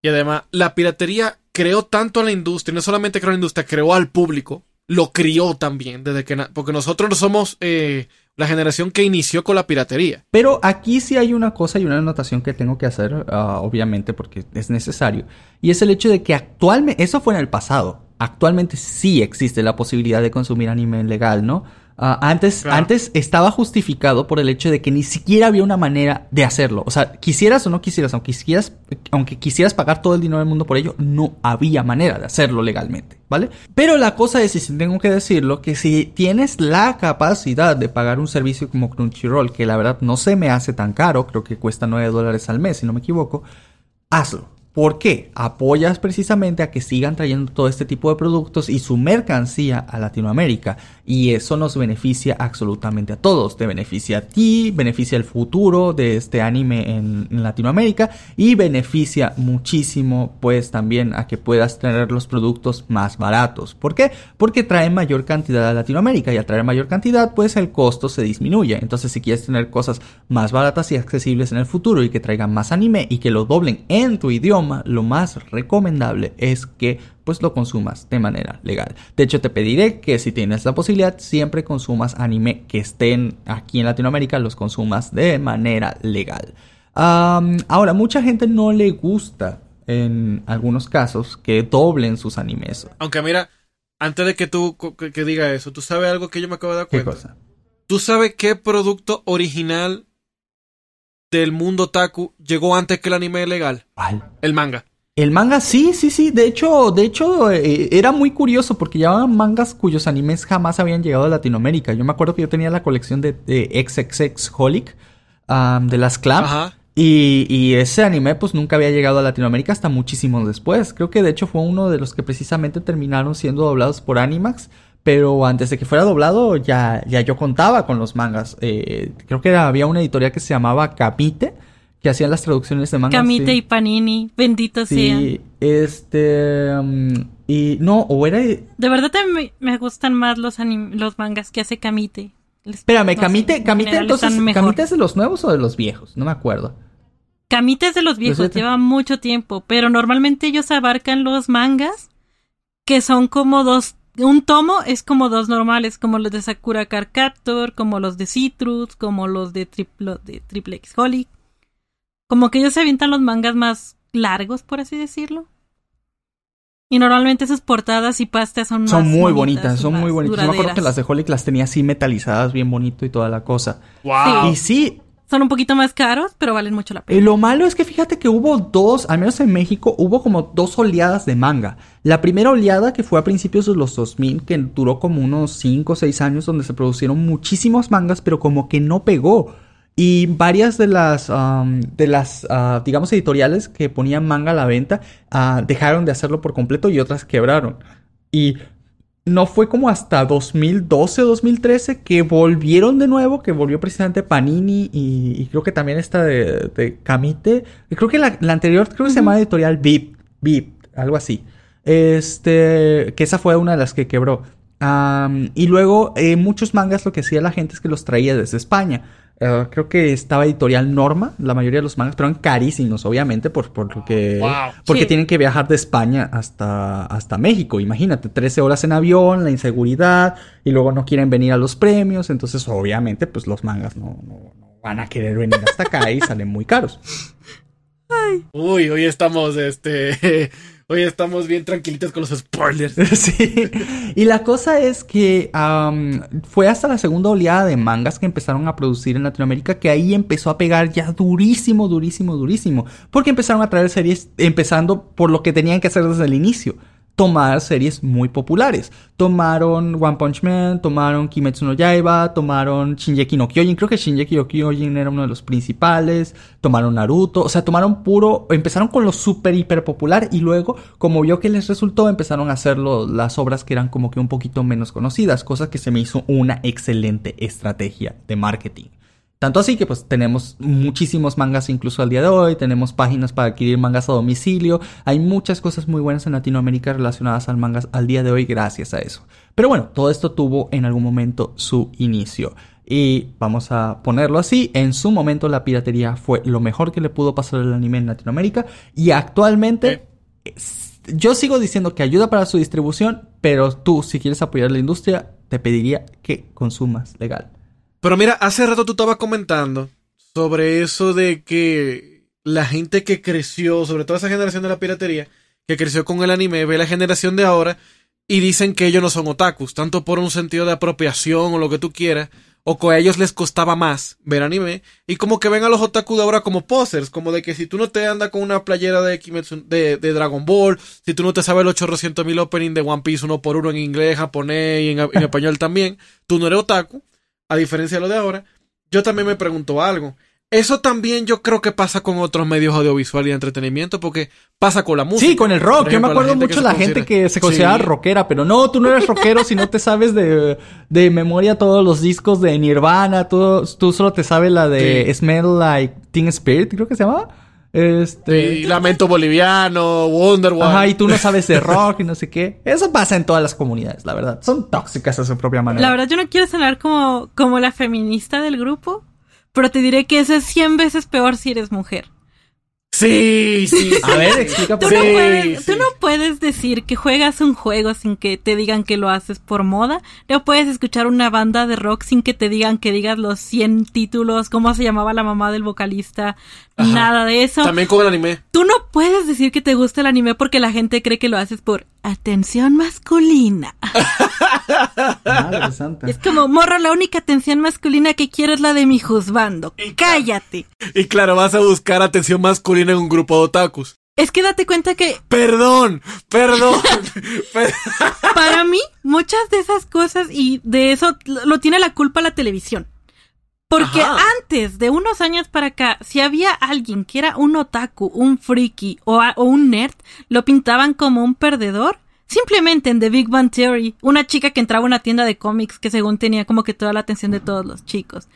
Y además, la piratería creó tanto a la industria, no solamente creó a la industria, creó al público, lo crió también, desde que porque nosotros no somos eh, la generación que inició con la piratería. Pero aquí sí hay una cosa y una anotación que tengo que hacer, ah, obviamente, porque es necesario. Y es el hecho de que actualmente, eso fue en el pasado, actualmente sí existe la posibilidad de consumir anime legal, ¿no? Ah, antes, antes estaba justificado por el hecho de que ni siquiera había una manera de hacerlo. O sea, quisieras o no quisieras, aunque quisieras, aunque quisieras pagar todo el dinero del mundo por ello, no había manera de hacerlo legalmente, ¿vale? Pero la cosa es, y si tengo que decirlo, que si tienes la capacidad de pagar un servicio como Crunchyroll, que la verdad no se me hace tan caro, creo que cuesta 9 dólares al mes, si no me equivoco, hazlo. ¿Por qué? Apoyas precisamente a que sigan trayendo todo este tipo de productos y su mercancía a Latinoamérica. Y eso nos beneficia absolutamente a todos. Te beneficia a ti, beneficia el futuro de este anime en, Latinoamérica y beneficia muchísimo pues también a que puedas tener los productos más baratos. ¿Por qué? Porque traen mayor cantidad a Latinoamérica y al traer mayor cantidad pues el costo se disminuye. Entonces si quieres tener cosas más baratas y accesibles en el futuro y que traigan más anime y que lo doblen en tu idioma, lo más recomendable es que pues lo consumas de manera legal. De hecho, te pediré que si tienes la posibilidad, siempre consumas anime que estén aquí en Latinoamérica, los consumas de manera legal. ahora, mucha gente no le gusta en algunos casos que doblen sus animes. Aunque mira, antes de que tú que, diga eso, ¿tú sabes algo que yo me acabo de dar cuenta? ¿Qué cosa? ¿Tú sabes qué producto original del mundo taku llegó antes que el anime legal. ¿Cuál? El manga. El manga, sí, sí, sí. De hecho, de hecho, eh, era muy curioso porque llevaban mangas cuyos animes jamás habían llegado a Latinoamérica. Yo me acuerdo que yo tenía la colección de, de XXX Holic de las Clamp. Ajá. Y, y, ese anime pues nunca había llegado a Latinoamérica hasta muchísimo después. Creo que de hecho fue uno de los que precisamente terminaron siendo doblados por Animax. Pero antes de que fuera doblado, ya, ya yo contaba con los mangas. Eh, creo que había una editorial que se llamaba Capite, que hacían las traducciones de mangas. Camite y Panini, bendito sí, este. Um, y no, o era. De verdad me, me gustan más los, los mangas que hace Camite. Espérame, Camite, Camite entonces. ¿Camite es de los nuevos o de los viejos? No me acuerdo. Camite es de los viejos, lleva mucho tiempo, pero normalmente ellos abarcan los mangas que son como dos un tomo es como dos normales, como los de Sakura Car Captor, como los de Citrus, como los de, de Triple X Holly. Como que ellos se avientan los mangas más largos, por así decirlo. Y normalmente sus portadas y pastas son, son muy bonitas, son muy bonitas. Yo me acuerdo que las de Holic las tenía así metalizadas, bien bonito y toda la cosa. Wow. Y sí, son un poquito más caros, pero valen mucho la pena. Y lo malo es que fíjate que hubo dos, al menos en México, hubo como dos oleadas de manga. La primera oleada que fue a principios de los 2000, que duró como unos 5 o 6 años, donde se produjeron muchísimos mangas, pero como que no pegó. Y varias de las, um, de las uh, digamos, editoriales que ponían manga a la venta uh, dejaron de hacerlo por completo y otras quebraron. Y no fue como hasta 2012 o 2013 que volvieron de nuevo, que volvió precisamente Panini y, creo que también esta de, de Camite. creo que la, anterior creo que se llamaba editorial VIP, VIP, algo así. Este, que esa fue una de las que quebró. y luego eh, muchos mangas lo que hacía la gente es que los traía desde España. Eh, creo que estaba editorial Norma, la mayoría de los mangas, pero eran carísimos, obviamente, por, porque, porque tienen que viajar de España hasta, hasta México. Imagínate, 13 horas en avión, la inseguridad, y luego no quieren venir a los premios, entonces obviamente pues los mangas no, no, van a querer venir hasta acá y salen muy caros. Uy, hoy estamos, este, Hoy estamos bien tranquilitos con los spoilers. sí. Y la cosa es que fue hasta la segunda oleada de mangas que empezaron a producir en Latinoamérica que ahí empezó a pegar ya durísimo, durísimo, durísimo. Porque empezaron a traer series, empezando por lo que tenían que hacer desde el inicio. Tomar series muy populares. Tomaron One Punch Man, tomaron Kimetsu no Yaiba, tomaron Shinjeki no Kyojin. Creo que Shinjeki no Kyojin era uno de los principales. Tomaron Naruto. O sea, tomaron puro. Empezaron con lo super hiper popular y luego, como vio que les resultó, empezaron a hacer las obras que eran como que un poquito menos conocidas. Cosa que se me hizo una excelente estrategia de marketing. Tanto así que pues tenemos muchísimos mangas incluso al día de hoy, tenemos páginas para adquirir mangas a domicilio, hay muchas cosas muy buenas en Latinoamérica relacionadas al mangas al día de hoy gracias a eso. Pero bueno, todo esto tuvo en algún momento su inicio. Y vamos a ponerlo así, en su momento la piratería fue lo mejor que le pudo pasar al anime en Latinoamérica y actualmente yo sigo diciendo que ayuda para su distribución, pero tú si quieres apoyar la industria te pediría que consumas legal. Pero mira, hace rato tú estabas comentando sobre eso de que la gente que creció, sobre todo esa generación de la piratería, que creció con el anime, ve la generación de ahora y dicen que ellos no son otakus, tanto por un sentido de apropiación o lo que tú quieras, o que a ellos les costaba más ver anime, y como que ven a los otaku de ahora como posers, como de que si tú no te andas con una playera de, Kimetsu- de, de Dragon Ball, si tú no te sabes los 800 mil opening de One Piece uno por uno en inglés, japonés y en, en español también, tú no eres otaku, a diferencia de lo de ahora, yo también me pregunto algo. Eso también yo creo que pasa con otros medios audiovisuales y de entretenimiento, porque pasa con la música. Sí, con el rock. Yo me acuerdo mucho de la gente que se considera Sí. rockera, pero no, tú no eres rockero si no te sabes de, de memoria todos los discos de Nirvana, tú, tú solo te sabes la de Sí. Smell Like Teen Spirit, creo que se llama. Este... Sí, Lamento Boliviano, Wonderwall. Ajá, y tú no sabes de rock y no sé qué. Eso pasa en todas las comunidades, la verdad. Son tóxicas a su propia manera. La verdad, yo no quiero sonar como, como la feminista del grupo, pero te diré que eso es 100 veces peor si eres mujer. Sí, sí. A ver, explica Tú, por no Sí, puedes, tú no puedes decir que juegas un juego sin que te digan que lo haces por moda. No puedes escuchar una banda de rock sin que te digan que digas los 100 títulos, cómo se llamaba la mamá del vocalista, Ajá. nada de eso. También con el anime. Tú no puedes decir que te gusta el anime porque la gente cree que lo haces por atención masculina. Madre santa. Es como, morro, la única atención masculina que quiero es la de mi juzgando. Cállate. Y claro, vas a buscar atención masculina un grupo de otakus. Es que date cuenta que Perdón, perdón. Per- para mí muchas de esas cosas y de eso lo lo tiene la culpa la televisión. Porque Ajá. antes de unos años para acá, si había alguien que era un otaku, un friki o, a- o un nerd, lo pintaban como un perdedor. Simplemente en The Big Bang Theory, una chica que entraba a una tienda de cómics que según tenía como que toda la atención de todos los chicos.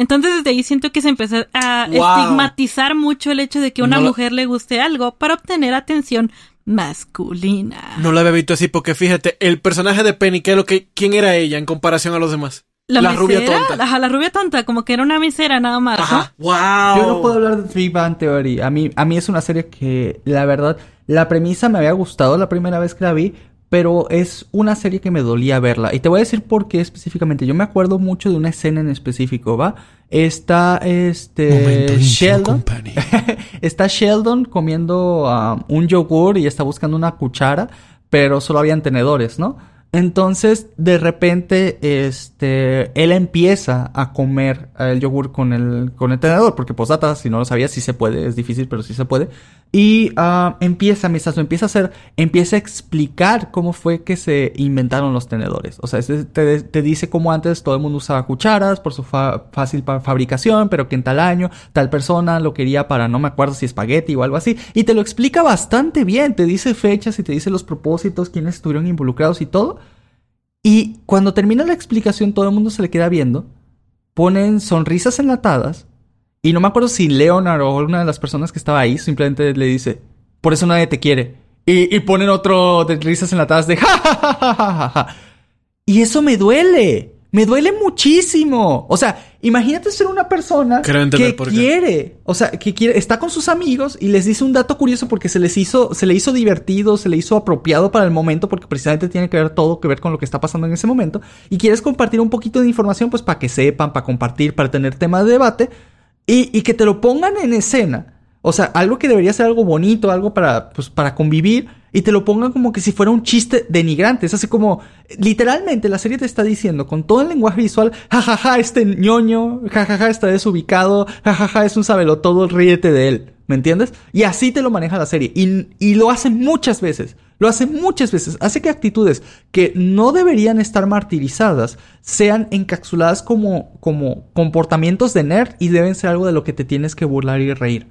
Entonces desde ahí siento que se empezó a Wow. estigmatizar mucho el hecho de que a una No lo- mujer le guste algo para obtener atención masculina. No la había visto así porque fíjate, el personaje de Penny, ¿qué es lo que, ¿quién era ella en comparación a los demás? La, rubia tonta. Ajá, la rubia tonta, como que era una misera nada más. ¿no? Ajá. Wow. Yo no puedo hablar de Big Bang Theory. A mí, a mí es una serie que, la verdad, la premisa me había gustado la primera vez que la vi, pero es una serie que me dolía verla. Y te voy a decir por qué específicamente. Yo me acuerdo mucho de una escena en específico, ¿va? Está este Sheldon. está Sheldon comiendo ah, un yogur y está buscando una cuchara, pero solo habían tenedores, ¿no? Entonces, de repente, este, él empieza a comer el yogur con el, con el tenedor, porque posdata, si no lo sabías, sí se puede, es difícil, pero sí se puede. Y ah, empieza, lo empieza a hacer, empieza a explicar cómo fue que se inventaron los tenedores. O sea, te, te dice cómo antes todo el mundo usaba cucharas por su fa- fácil fabricación, pero que en tal año tal persona lo quería para no me acuerdo si espagueti o algo así. Y te lo explica bastante bien, te dice fechas y te dice los propósitos, quiénes estuvieron involucrados y todo. Y cuando termina la explicación, todo el mundo se le queda viendo. Ponen sonrisas enlatadas. Y no me acuerdo si Leonard o una de las personas que estaba ahí simplemente le dice: Por eso nadie te quiere. Y, y ponen otro de risas enlatadas de ja, ja, ja, ja, ja, ja. Y eso me duele. Me duele muchísimo. O sea, imagínate ser una persona que quiere, o sea, que quiere, está con sus amigos y les dice un dato curioso porque se les hizo, se le hizo divertido, se le hizo apropiado para el momento porque precisamente tiene que ver todo que ver con lo que está pasando en ese momento. Y quieres compartir un poquito de información pues para que sepan, para compartir, para tener tema de debate y, y que te lo pongan en escena O sea, algo que debería ser algo bonito, algo para, pues, para convivir, y te lo pongan como que si fuera un chiste denigrante. Es así como, literalmente la serie te está diciendo con todo el lenguaje visual, jajaja, ja, ja, este ñoño, jajaja, ja, está desubicado, jajaja, es un sabelotodo, ríete de él. ¿Me entiendes? Y así te lo maneja la serie. Y, y lo hace muchas veces. Lo hace muchas veces. Hace que actitudes que no deberían estar martirizadas sean encapsuladas como, como comportamientos de nerd y deben ser algo de lo que te tienes que burlar y reír.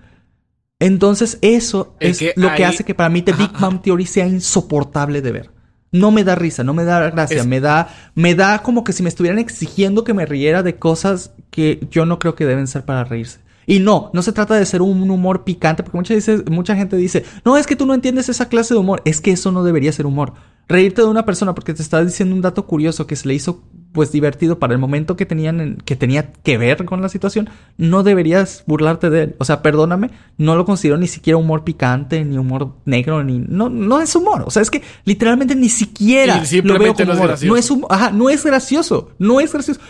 Entonces eso es, lo que hace que para mí The Big Bang Theory sea insoportable de ver. No me da risa, no me da gracia, me da me da como que si me estuvieran exigiendo que me riera de cosas que yo no creo que deben ser para reírse. Y no, no se trata de ser un humor picante, porque mucha, mucha gente dice, no, es que tú no entiendes esa clase de humor, es que eso no debería ser humor. Reírte de una persona porque te está diciendo un dato curioso que se le hizo pues divertido para el momento que tenían que tenía que ver con la situación, no deberías burlarte de él. O sea, perdóname, no lo considero ni siquiera humor picante, ni humor negro, ni no, no es humor. O sea, es que literalmente ni siquiera lo veo como no es No es ajá, no es gracioso, no es gracioso.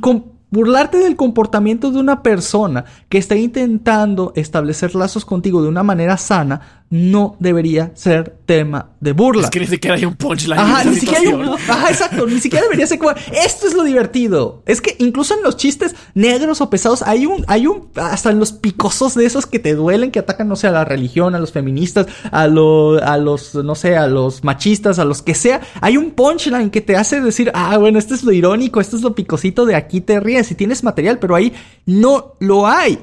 Con, burlarte del comportamiento de una persona que está intentando establecer lazos contigo de una manera sana no debería ser tema de burla. Es que ni siquiera hay un punchline. Ajá, ni siquiera hay un, ajá, exacto, ni siquiera debería ser como, esto es lo divertido. Es que incluso en los chistes negros o pesados hay un, hay un, hasta en los picosos de esos que te duelen, que atacan, no sé, a la religión, a los feministas, a, lo, a los, no sé, a los machistas, a los que sea, hay un punchline que te hace decir, ah, bueno, esto es lo irónico, esto es lo picosito de aquí te ríes y tienes material, pero ahí no lo hay.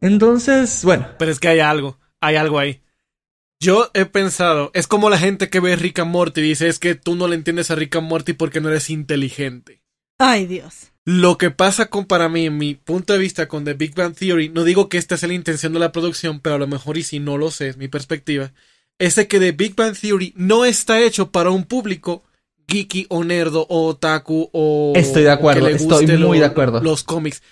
Entonces, bueno. Pero es que hay algo, hay algo ahí. Yo he pensado, es como la gente que ve Rick and Morty y dice, es que tú no le entiendes a Rick and Morty porque no eres inteligente. Ay, Dios. Lo que pasa con para mí, en mi punto de vista con The Big Bang Theory, no digo que esta sea la intención de la producción, pero a lo mejor y si no lo sé, es mi perspectiva, es de que The Big Bang Theory no está hecho para un público geeky o nerdo o otaku o... Estoy de acuerdo, estoy muy de acuerdo. Los cómics.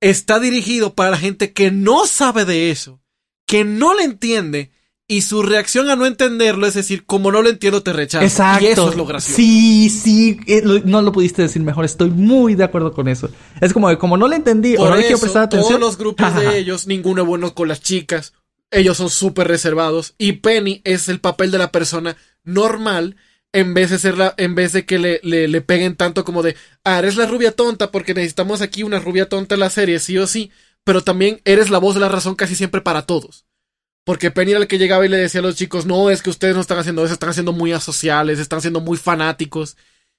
Está dirigido para la gente que no sabe de eso, que no le entiende y su reacción a no entenderlo es decir, como no lo entiendo, te rechazo. Exacto. Y eso es lo gracioso. Sí, sí, eh, no lo pudiste decir mejor. Estoy muy de acuerdo con eso. Es como, como no le entendí o no le quiero prestar atención. Todos los grupos de ellos, ninguno es bueno con las chicas. Ellos son súper reservados. Y Penny es el papel de la persona normal. En vez de ser la, en vez de que le, le, le peguen tanto como de, ah, eres la rubia tonta porque necesitamos aquí una rubia tonta en la serie, sí o sí. Pero también eres la voz de la razón casi siempre para todos. Porque Penny era el que llegaba y le decía a los chicos, no, es que ustedes no están haciendo eso, están siendo muy asociales, están siendo muy fanáticos.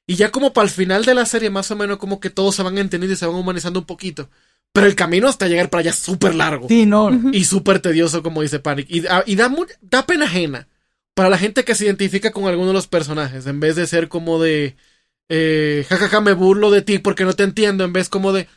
Y ya como para el final de la serie, más o menos como que todos se van entendiendo y se van humanizando un poquito. Pero el camino hasta llegar para allá es súper largo. Sí, no. Y súper tedioso, como dice Panic. Y, y da, da pena ajena para la gente que se identifica con alguno de los personajes. En vez de ser como de, eh, jajaja, me burlo de ti porque no te entiendo. En vez como de,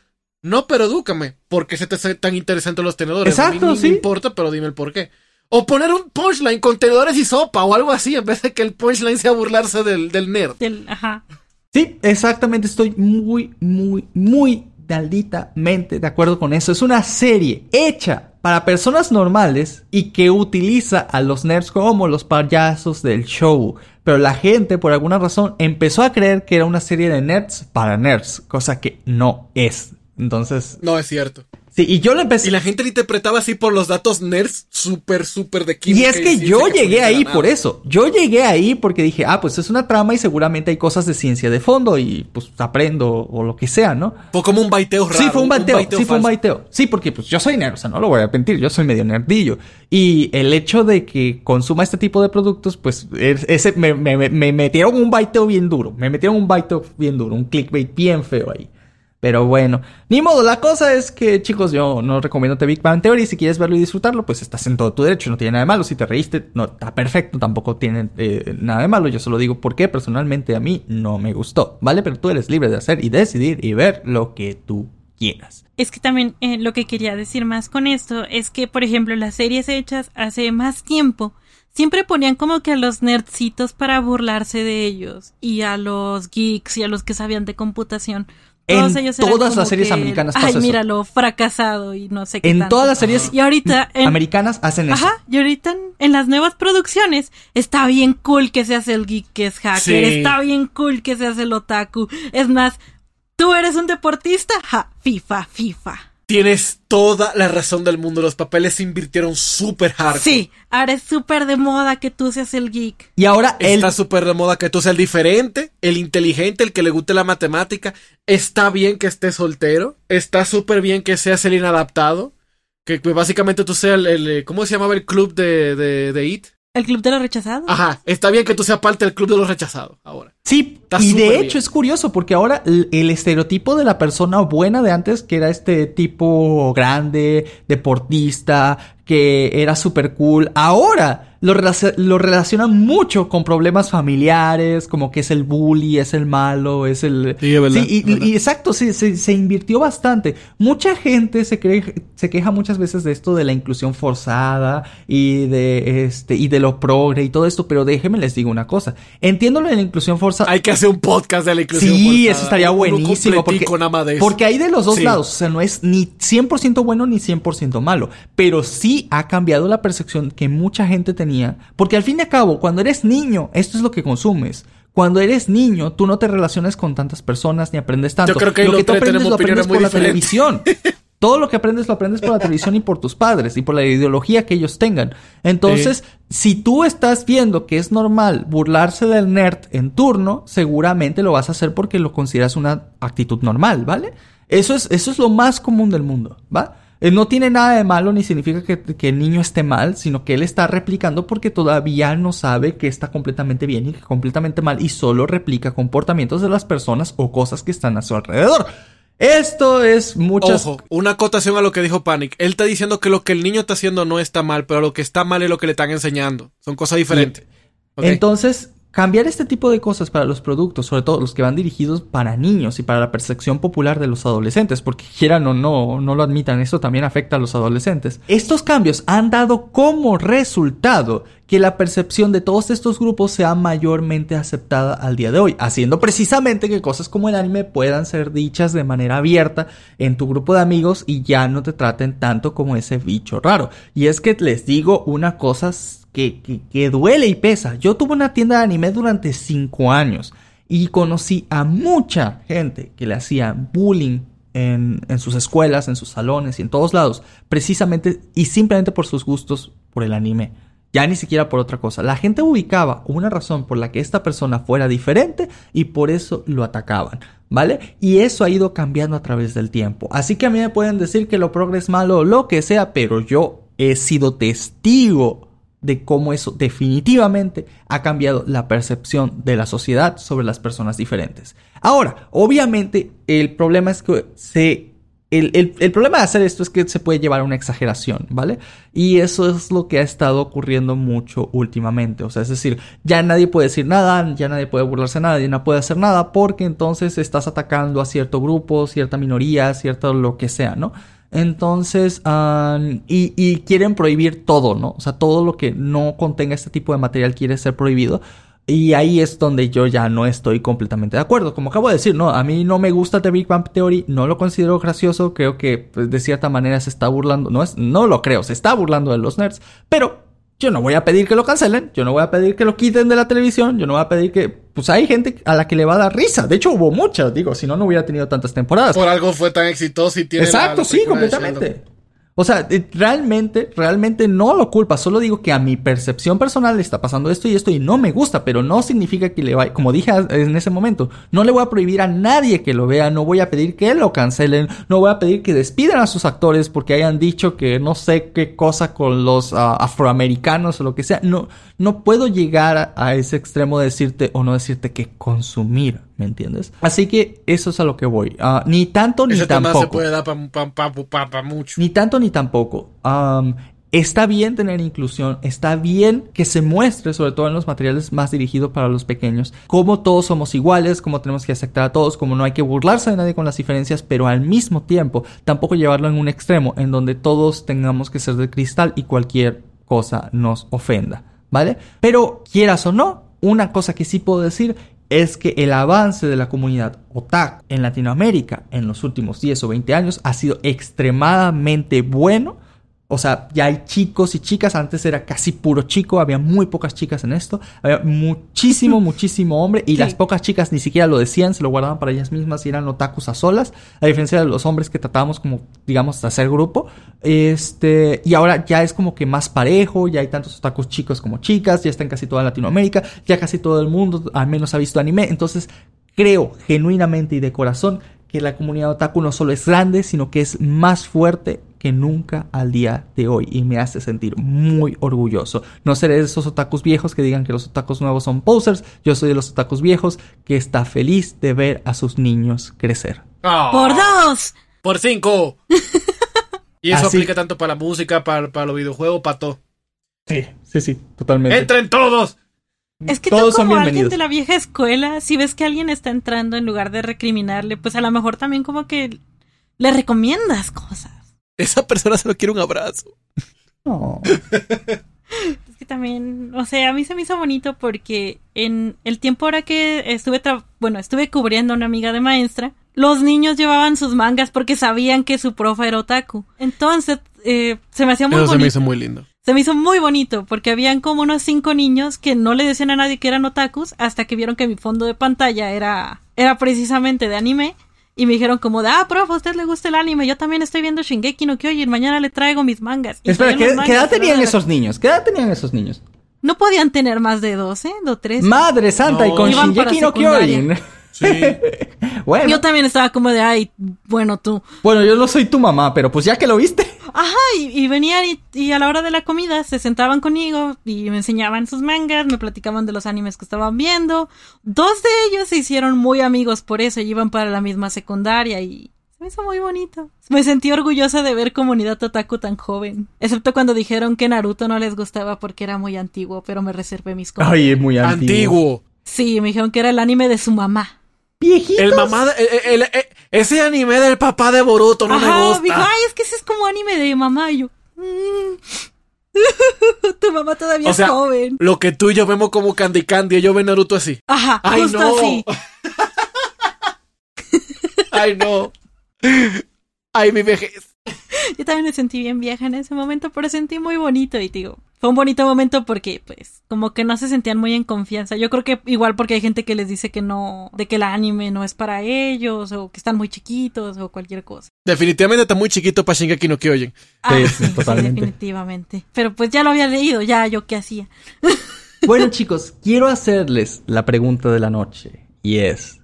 no, pero edúcame. ¿Por qué se te hace tan interesante los tenedores? Exacto, a mí sí. No importa, pero dime el por qué. O poner un punchline con tenedores y sopa o algo así, en vez de que el punchline sea burlarse del, del nerd. ajá. Sí, exactamente. Estoy muy, muy, muy malditamente de acuerdo con eso. Es una serie hecha para personas normales y que utiliza a los nerds como los payasos del show. Pero la gente, por alguna razón, empezó a creer que era una serie de nerds para nerds, cosa que no es. Entonces. No es cierto. Sí, y yo lo empecé. Y la gente lo interpretaba así por los datos nerds súper, súper de química. Y es que yo llegué ahí por eso. Yo llegué ahí porque dije, ah, pues es una trama y seguramente hay cosas de ciencia de fondo y pues aprendo o lo que sea, ¿no? Fue como un baiteo raro. Sí, fue un baiteo. sí, fue un baiteo. Sí, porque pues yo soy nerd, o sea, no lo voy a mentir, yo soy medio nerdillo. Y el hecho de que consuma este tipo de productos, pues ese me, me, me metieron un baiteo bien duro. Me metieron un baiteo bien duro, un clickbait bien feo ahí. Pero bueno, ni modo, la cosa es que, chicos, yo no recomiendo The Big Bang Theory. Si quieres verlo y disfrutarlo, pues estás en todo tu derecho, no tiene nada de malo. Si te reíste, no está perfecto, tampoco tiene eh, nada de malo. Yo solo digo porque personalmente a mí no me gustó, ¿vale? Pero tú eres libre de hacer y decidir y ver lo que tú quieras. Es que también eh, lo que quería decir más con esto es que, por ejemplo, las series hechas hace más tiempo siempre ponían como que a los nerdcitos para burlarse de ellos y a los geeks y a los que sabían de computación en todas las series americanas pasa Ay, míralo, fracasado y no sé qué En todas las series y ahorita americanas hacen eso. Ajá, y ahorita en, las nuevas producciones está bien cool que se hace el geek que es hacker, está bien cool que se hace el otaku. Es más, tú eres un deportista, ja, FIFA, FIFA. Tienes toda la razón del mundo. Los papeles se invirtieron súper hard. Sí, ahora es súper de moda que tú seas el geek. Y ahora él... Está súper de moda que tú seas el diferente, el inteligente, el que le guste la matemática. Está bien que estés soltero. Está súper bien que seas el inadaptado. Que básicamente tú seas el, el- ¿Cómo se llamaba el club de, de, de IT? El club de los rechazados. Ajá, está bien que tú seas parte del club de los rechazados ahora. Sí, Está y de hecho bien. es curioso porque ahora el, el estereotipo de la persona buena de antes, que era este tipo grande, deportista, que era súper cool, ahora lo, relac- lo relacionan mucho con problemas familiares, como que es el bully, es el malo, es el... Sí, es verdad, Sí, y, es verdad. y exacto, sí, se, se invirtió bastante. Mucha gente se, cree, se queja muchas veces de esto de la inclusión forzada y de este y de lo progre y todo esto, pero déjenme les digo una cosa. Entiendo lo de la inclusión forzada. Hay que hacer un podcast de la inclusión Sí, forzada. eso estaría buenísimo. Porque, porque hay de los dos Sí. lados. O sea, no es ni 100% bueno ni 100% malo. Pero sí ha cambiado la percepción que mucha gente tenía. Porque al fin y al cabo, cuando eres niño, esto es lo que consumes. Cuando eres niño, tú no te relacionas con tantas personas ni aprendes tanto. Yo creo que lo que tú aprendes lo aprendes por la diferentes. televisión. Todo lo que aprendes lo aprendes por la televisión y por tus padres y por la ideología que ellos tengan. Entonces, si tú estás viendo que es normal burlarse del nerd en turno, seguramente lo vas a hacer porque lo consideras una actitud normal, ¿vale? Eso es, eso es lo más común del mundo, ¿va? Eh, No tiene nada de malo ni significa que, que el niño esté mal, sino que él está replicando porque todavía no sabe que está completamente bien y que completamente mal y solo replica comportamientos de las personas o cosas que están a su alrededor. Esto es muchas... Ojo, una acotación a lo que dijo Panic. Él está diciendo que lo que el niño está haciendo no está mal, pero lo que está mal es lo que le están enseñando. Son cosas diferentes. Entonces, cambiar este tipo de cosas para los productos, sobre todo los que van dirigidos para niños y para la percepción popular de los adolescentes, porque quieran o no, no lo admitan, esto también afecta a los adolescentes. Estos cambios han dado como resultado que la percepción de todos estos grupos sea mayormente aceptada al día de hoy, haciendo precisamente que cosas como el anime puedan ser dichas de manera abierta en tu grupo de amigos y ya no te traten tanto como ese bicho raro. Y es que les digo una cosa que, que, duele y pesa. Yo tuve una tienda de anime durante 5 años y conocí a mucha gente que le hacía bullying en, en, sus escuelas, en sus salones y en todos lados, precisamente y simplemente por sus gustos por el anime. Ya ni siquiera por otra cosa. La gente ubicaba una razón por la que esta persona fuera diferente y por eso lo atacaban. ¿Vale? Y eso ha ido cambiando a través del tiempo. Así que a mí me pueden decir que lo progres es malo o lo que sea, pero yo he sido testigo de cómo eso definitivamente ha cambiado la percepción de la sociedad sobre las personas diferentes. Ahora, obviamente, el problema es que se el, el, el, problema de hacer esto es que se puede llevar a una exageración, ¿vale? Y eso es lo que ha estado ocurriendo mucho últimamente. O sea, es decir, ya nadie puede decir nada, ya nadie puede burlarse de nada, no puede hacer nada porque entonces estás atacando a cierto grupo, cierta minoría, cierto lo que sea, ¿no? Entonces, um, y, y quieren prohibir todo, ¿no? O sea, todo lo que no contenga este tipo de material quiere ser prohibido. Y ahí es donde yo ya no estoy completamente de acuerdo. Como acabo de decir, no, a mí no me gusta The Big Bang Theory, no lo considero gracioso, creo que pues, de cierta manera se está burlando, no es, no lo creo, se está burlando de los nerds, pero yo no voy a pedir que lo cancelen, yo no voy a pedir que lo quiten de la televisión, yo no voy a pedir que, pues hay gente a la que le va a dar risa, de hecho hubo muchas, digo, si no, no hubiera tenido tantas temporadas. Por algo fue tan exitoso y tiene Exacto, la, la sí, completamente. O sea, realmente, realmente no lo culpa. Solo digo que a mi percepción personal le está pasando esto y esto y no me gusta, pero no significa que le vaya, como dije en ese momento, no le voy a prohibir a nadie que lo vea, no voy a pedir que lo cancelen, no voy a pedir que despidan a sus actores porque hayan dicho que no sé qué cosa con los uh, afroamericanos o lo que sea. No, no puedo llegar a, a ese extremo de decirte o no decirte que consumir. ¿Me entiendes? Así que eso es a lo que voy. Uh, ni tanto ni Ese tampoco. Tema se puede dar para pa, pa, pa, pa, mucho. Ni tanto ni tampoco. Um, está bien tener inclusión, está bien que se muestre, sobre todo en los materiales más dirigidos para los pequeños, cómo todos somos iguales, cómo tenemos que aceptar a todos, cómo no hay que burlarse de nadie con las diferencias, pero al mismo tiempo tampoco llevarlo en un extremo en donde todos tengamos que ser de cristal y cualquier cosa nos ofenda, ¿vale? Pero quieras o no, una cosa que sí puedo decir es que el avance de la comunidad otaku en Latinoamérica en los últimos 10 o 20 años ha sido extremadamente bueno O sea, ya hay chicos y chicas. Antes era casi puro chico. Había muy pocas chicas en esto. Había muchísimo, muchísimo hombre. Y Sí. las pocas chicas ni siquiera lo decían. Se lo guardaban para ellas mismas y eran otakus a solas. A diferencia de los hombres que tratábamos como, digamos, de hacer grupo. Este, y ahora ya es como que más parejo. Ya hay tantos otakus chicos como chicas. Ya está en casi toda Latinoamérica. Ya casi todo el mundo al menos ha visto anime. Entonces, creo genuinamente y de corazón que la comunidad otaku no solo es grande, sino que es más fuerte que nunca al día de hoy y me hace sentir muy orgulloso. No seré de esos otakus viejos que digan que los otakus nuevos son posers, yo soy de los otakus viejos que está feliz de ver a sus niños crecer. Ah, ¡Por dos! ¡Por cinco! y eso Así- aplica tanto para la música, para, para los videojuegos, para todo. Sí, sí, sí, totalmente. ¡Entren todos! Es que Todos tú son como alguien de la vieja escuela, si ves que alguien está entrando en lugar de recriminarle, pues a lo mejor también como que le recomiendas cosas. Esa persona solo quiere un abrazo. No. Es que también, o sea, a mí se me hizo bonito porque en el tiempo ahora que estuve, tra- bueno, estuve cubriendo a una amiga de maestra, los niños llevaban sus mangas porque sabían que su profe era otaku. Entonces, eh, se me hacía muy Eso se me bonito. hizo muy lindo. Se me hizo muy bonito porque habían como unos cinco niños que no le decían a nadie que eran otakus hasta que vieron que mi fondo de pantalla era, era precisamente de anime. Y me dijeron como de, ah, profe, a usted le gusta el anime, yo también estoy viendo Shingeki no Kyojin, mañana le traigo mis mangas. Y Espera, ¿qué, edad tenían esos niños? ¿Qué edad tenían esos niños? No podían tener más de 12, o 13. Madre santa, y con Iban Shingeki no. Kyojin. Sí. bueno, Yo también estaba como de, ay, bueno, tú. bueno, yo no soy tu mamá, pero pues ya que lo viste. Ajá, y, y venían y, y a la hora de la comida se sentaban conmigo y me enseñaban sus mangas, me platicaban de los animes que estaban viendo. Dos de ellos se hicieron muy amigos por eso y iban para la misma secundaria y se me hizo muy bonito. Me sentí orgullosa de ver comunidad otaku tan joven. Excepto cuando dijeron que Naruto no les gustaba porque era muy antiguo, pero me reservé mis cosas. Ay, es muy antiguo. Antiguo. Sí, me dijeron que era el anime de su mamá. Viejitos. El mamá de- el- el- el- ese anime del papá de Boruto no me gusta. dijo, ay, es que ese es como anime de mamá. Y yo, "Mm". tu mamá todavía o sea, es joven. lo que tú y yo vemos como Candy Candy, yo veo Naruto así. Ajá, Ay, justo no. así. Ay, no. Ay, mi vejez. Yo también me sentí bien vieja en ese momento, pero sentí muy bonito y digo, fue un bonito momento porque pues como que no se sentían muy en confianza. Yo creo que igual porque hay gente que les dice que no, de que el anime no es para ellos o que están muy chiquitos o cualquier cosa. Definitivamente está muy chiquito para Shingeki no Kyojin. Ah, sí, totalmente. definitivamente. Pero pues ya lo había leído, ya yo qué hacía. Bueno, chicos, quiero hacerles la pregunta de la noche. Y es: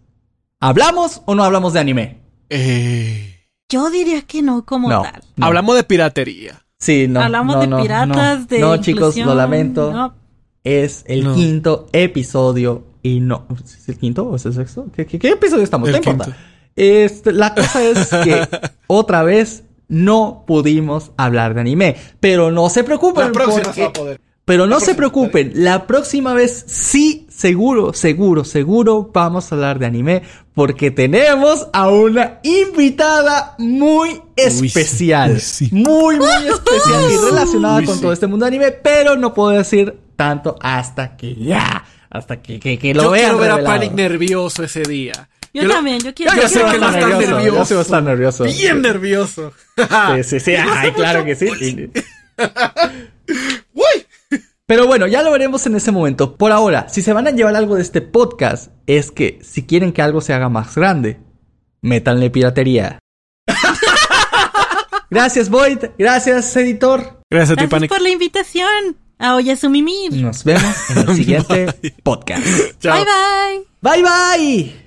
¿hablamos o no hablamos de anime? Eh, Yo diría que no como No. tal. no. Hablamos de piratería. Sí, no. Hablamos no, de no, piratas, no. de No, chicos, lo lamento. no. Es el No. quinto episodio y no. ¿Es el quinto o es el sexto? ¿Qué, qué- qué episodio estamos? El no. Este, la cosa es que otra vez no pudimos hablar de anime. Pero no se preocupen. La próxima porque- se va a poder. Pero no se preocupen, la próxima vez sí, seguro, seguro, seguro vamos a hablar de anime porque tenemos a una invitada muy especial. uy, sí. Muy, muy especial y relacionada Uy, con sí. todo este mundo de anime, pero no puedo decir tanto hasta que ya, hasta que, que, que lo Yo vean quiero ver a. Panic nervioso ese día. Yo, también, yo quiero. Yo yo sé que él va a hablar estar de eso. nervioso. Yo sí a estar nervioso. Bien nervioso. Sí, sí, sí. Ay, claro que sí. Uy. Pero bueno, ya lo veremos en ese momento. Por ahora, si se van a llevar algo de este podcast, es que si quieren que algo se haga más grande, métanle piratería. Gracias, Void. Gracias, editor. Gracias a ti, Gracias Panic. por la invitación a Oyasumimir. Nos vemos en el siguiente podcast. Chao. Bye bye. Bye, bye.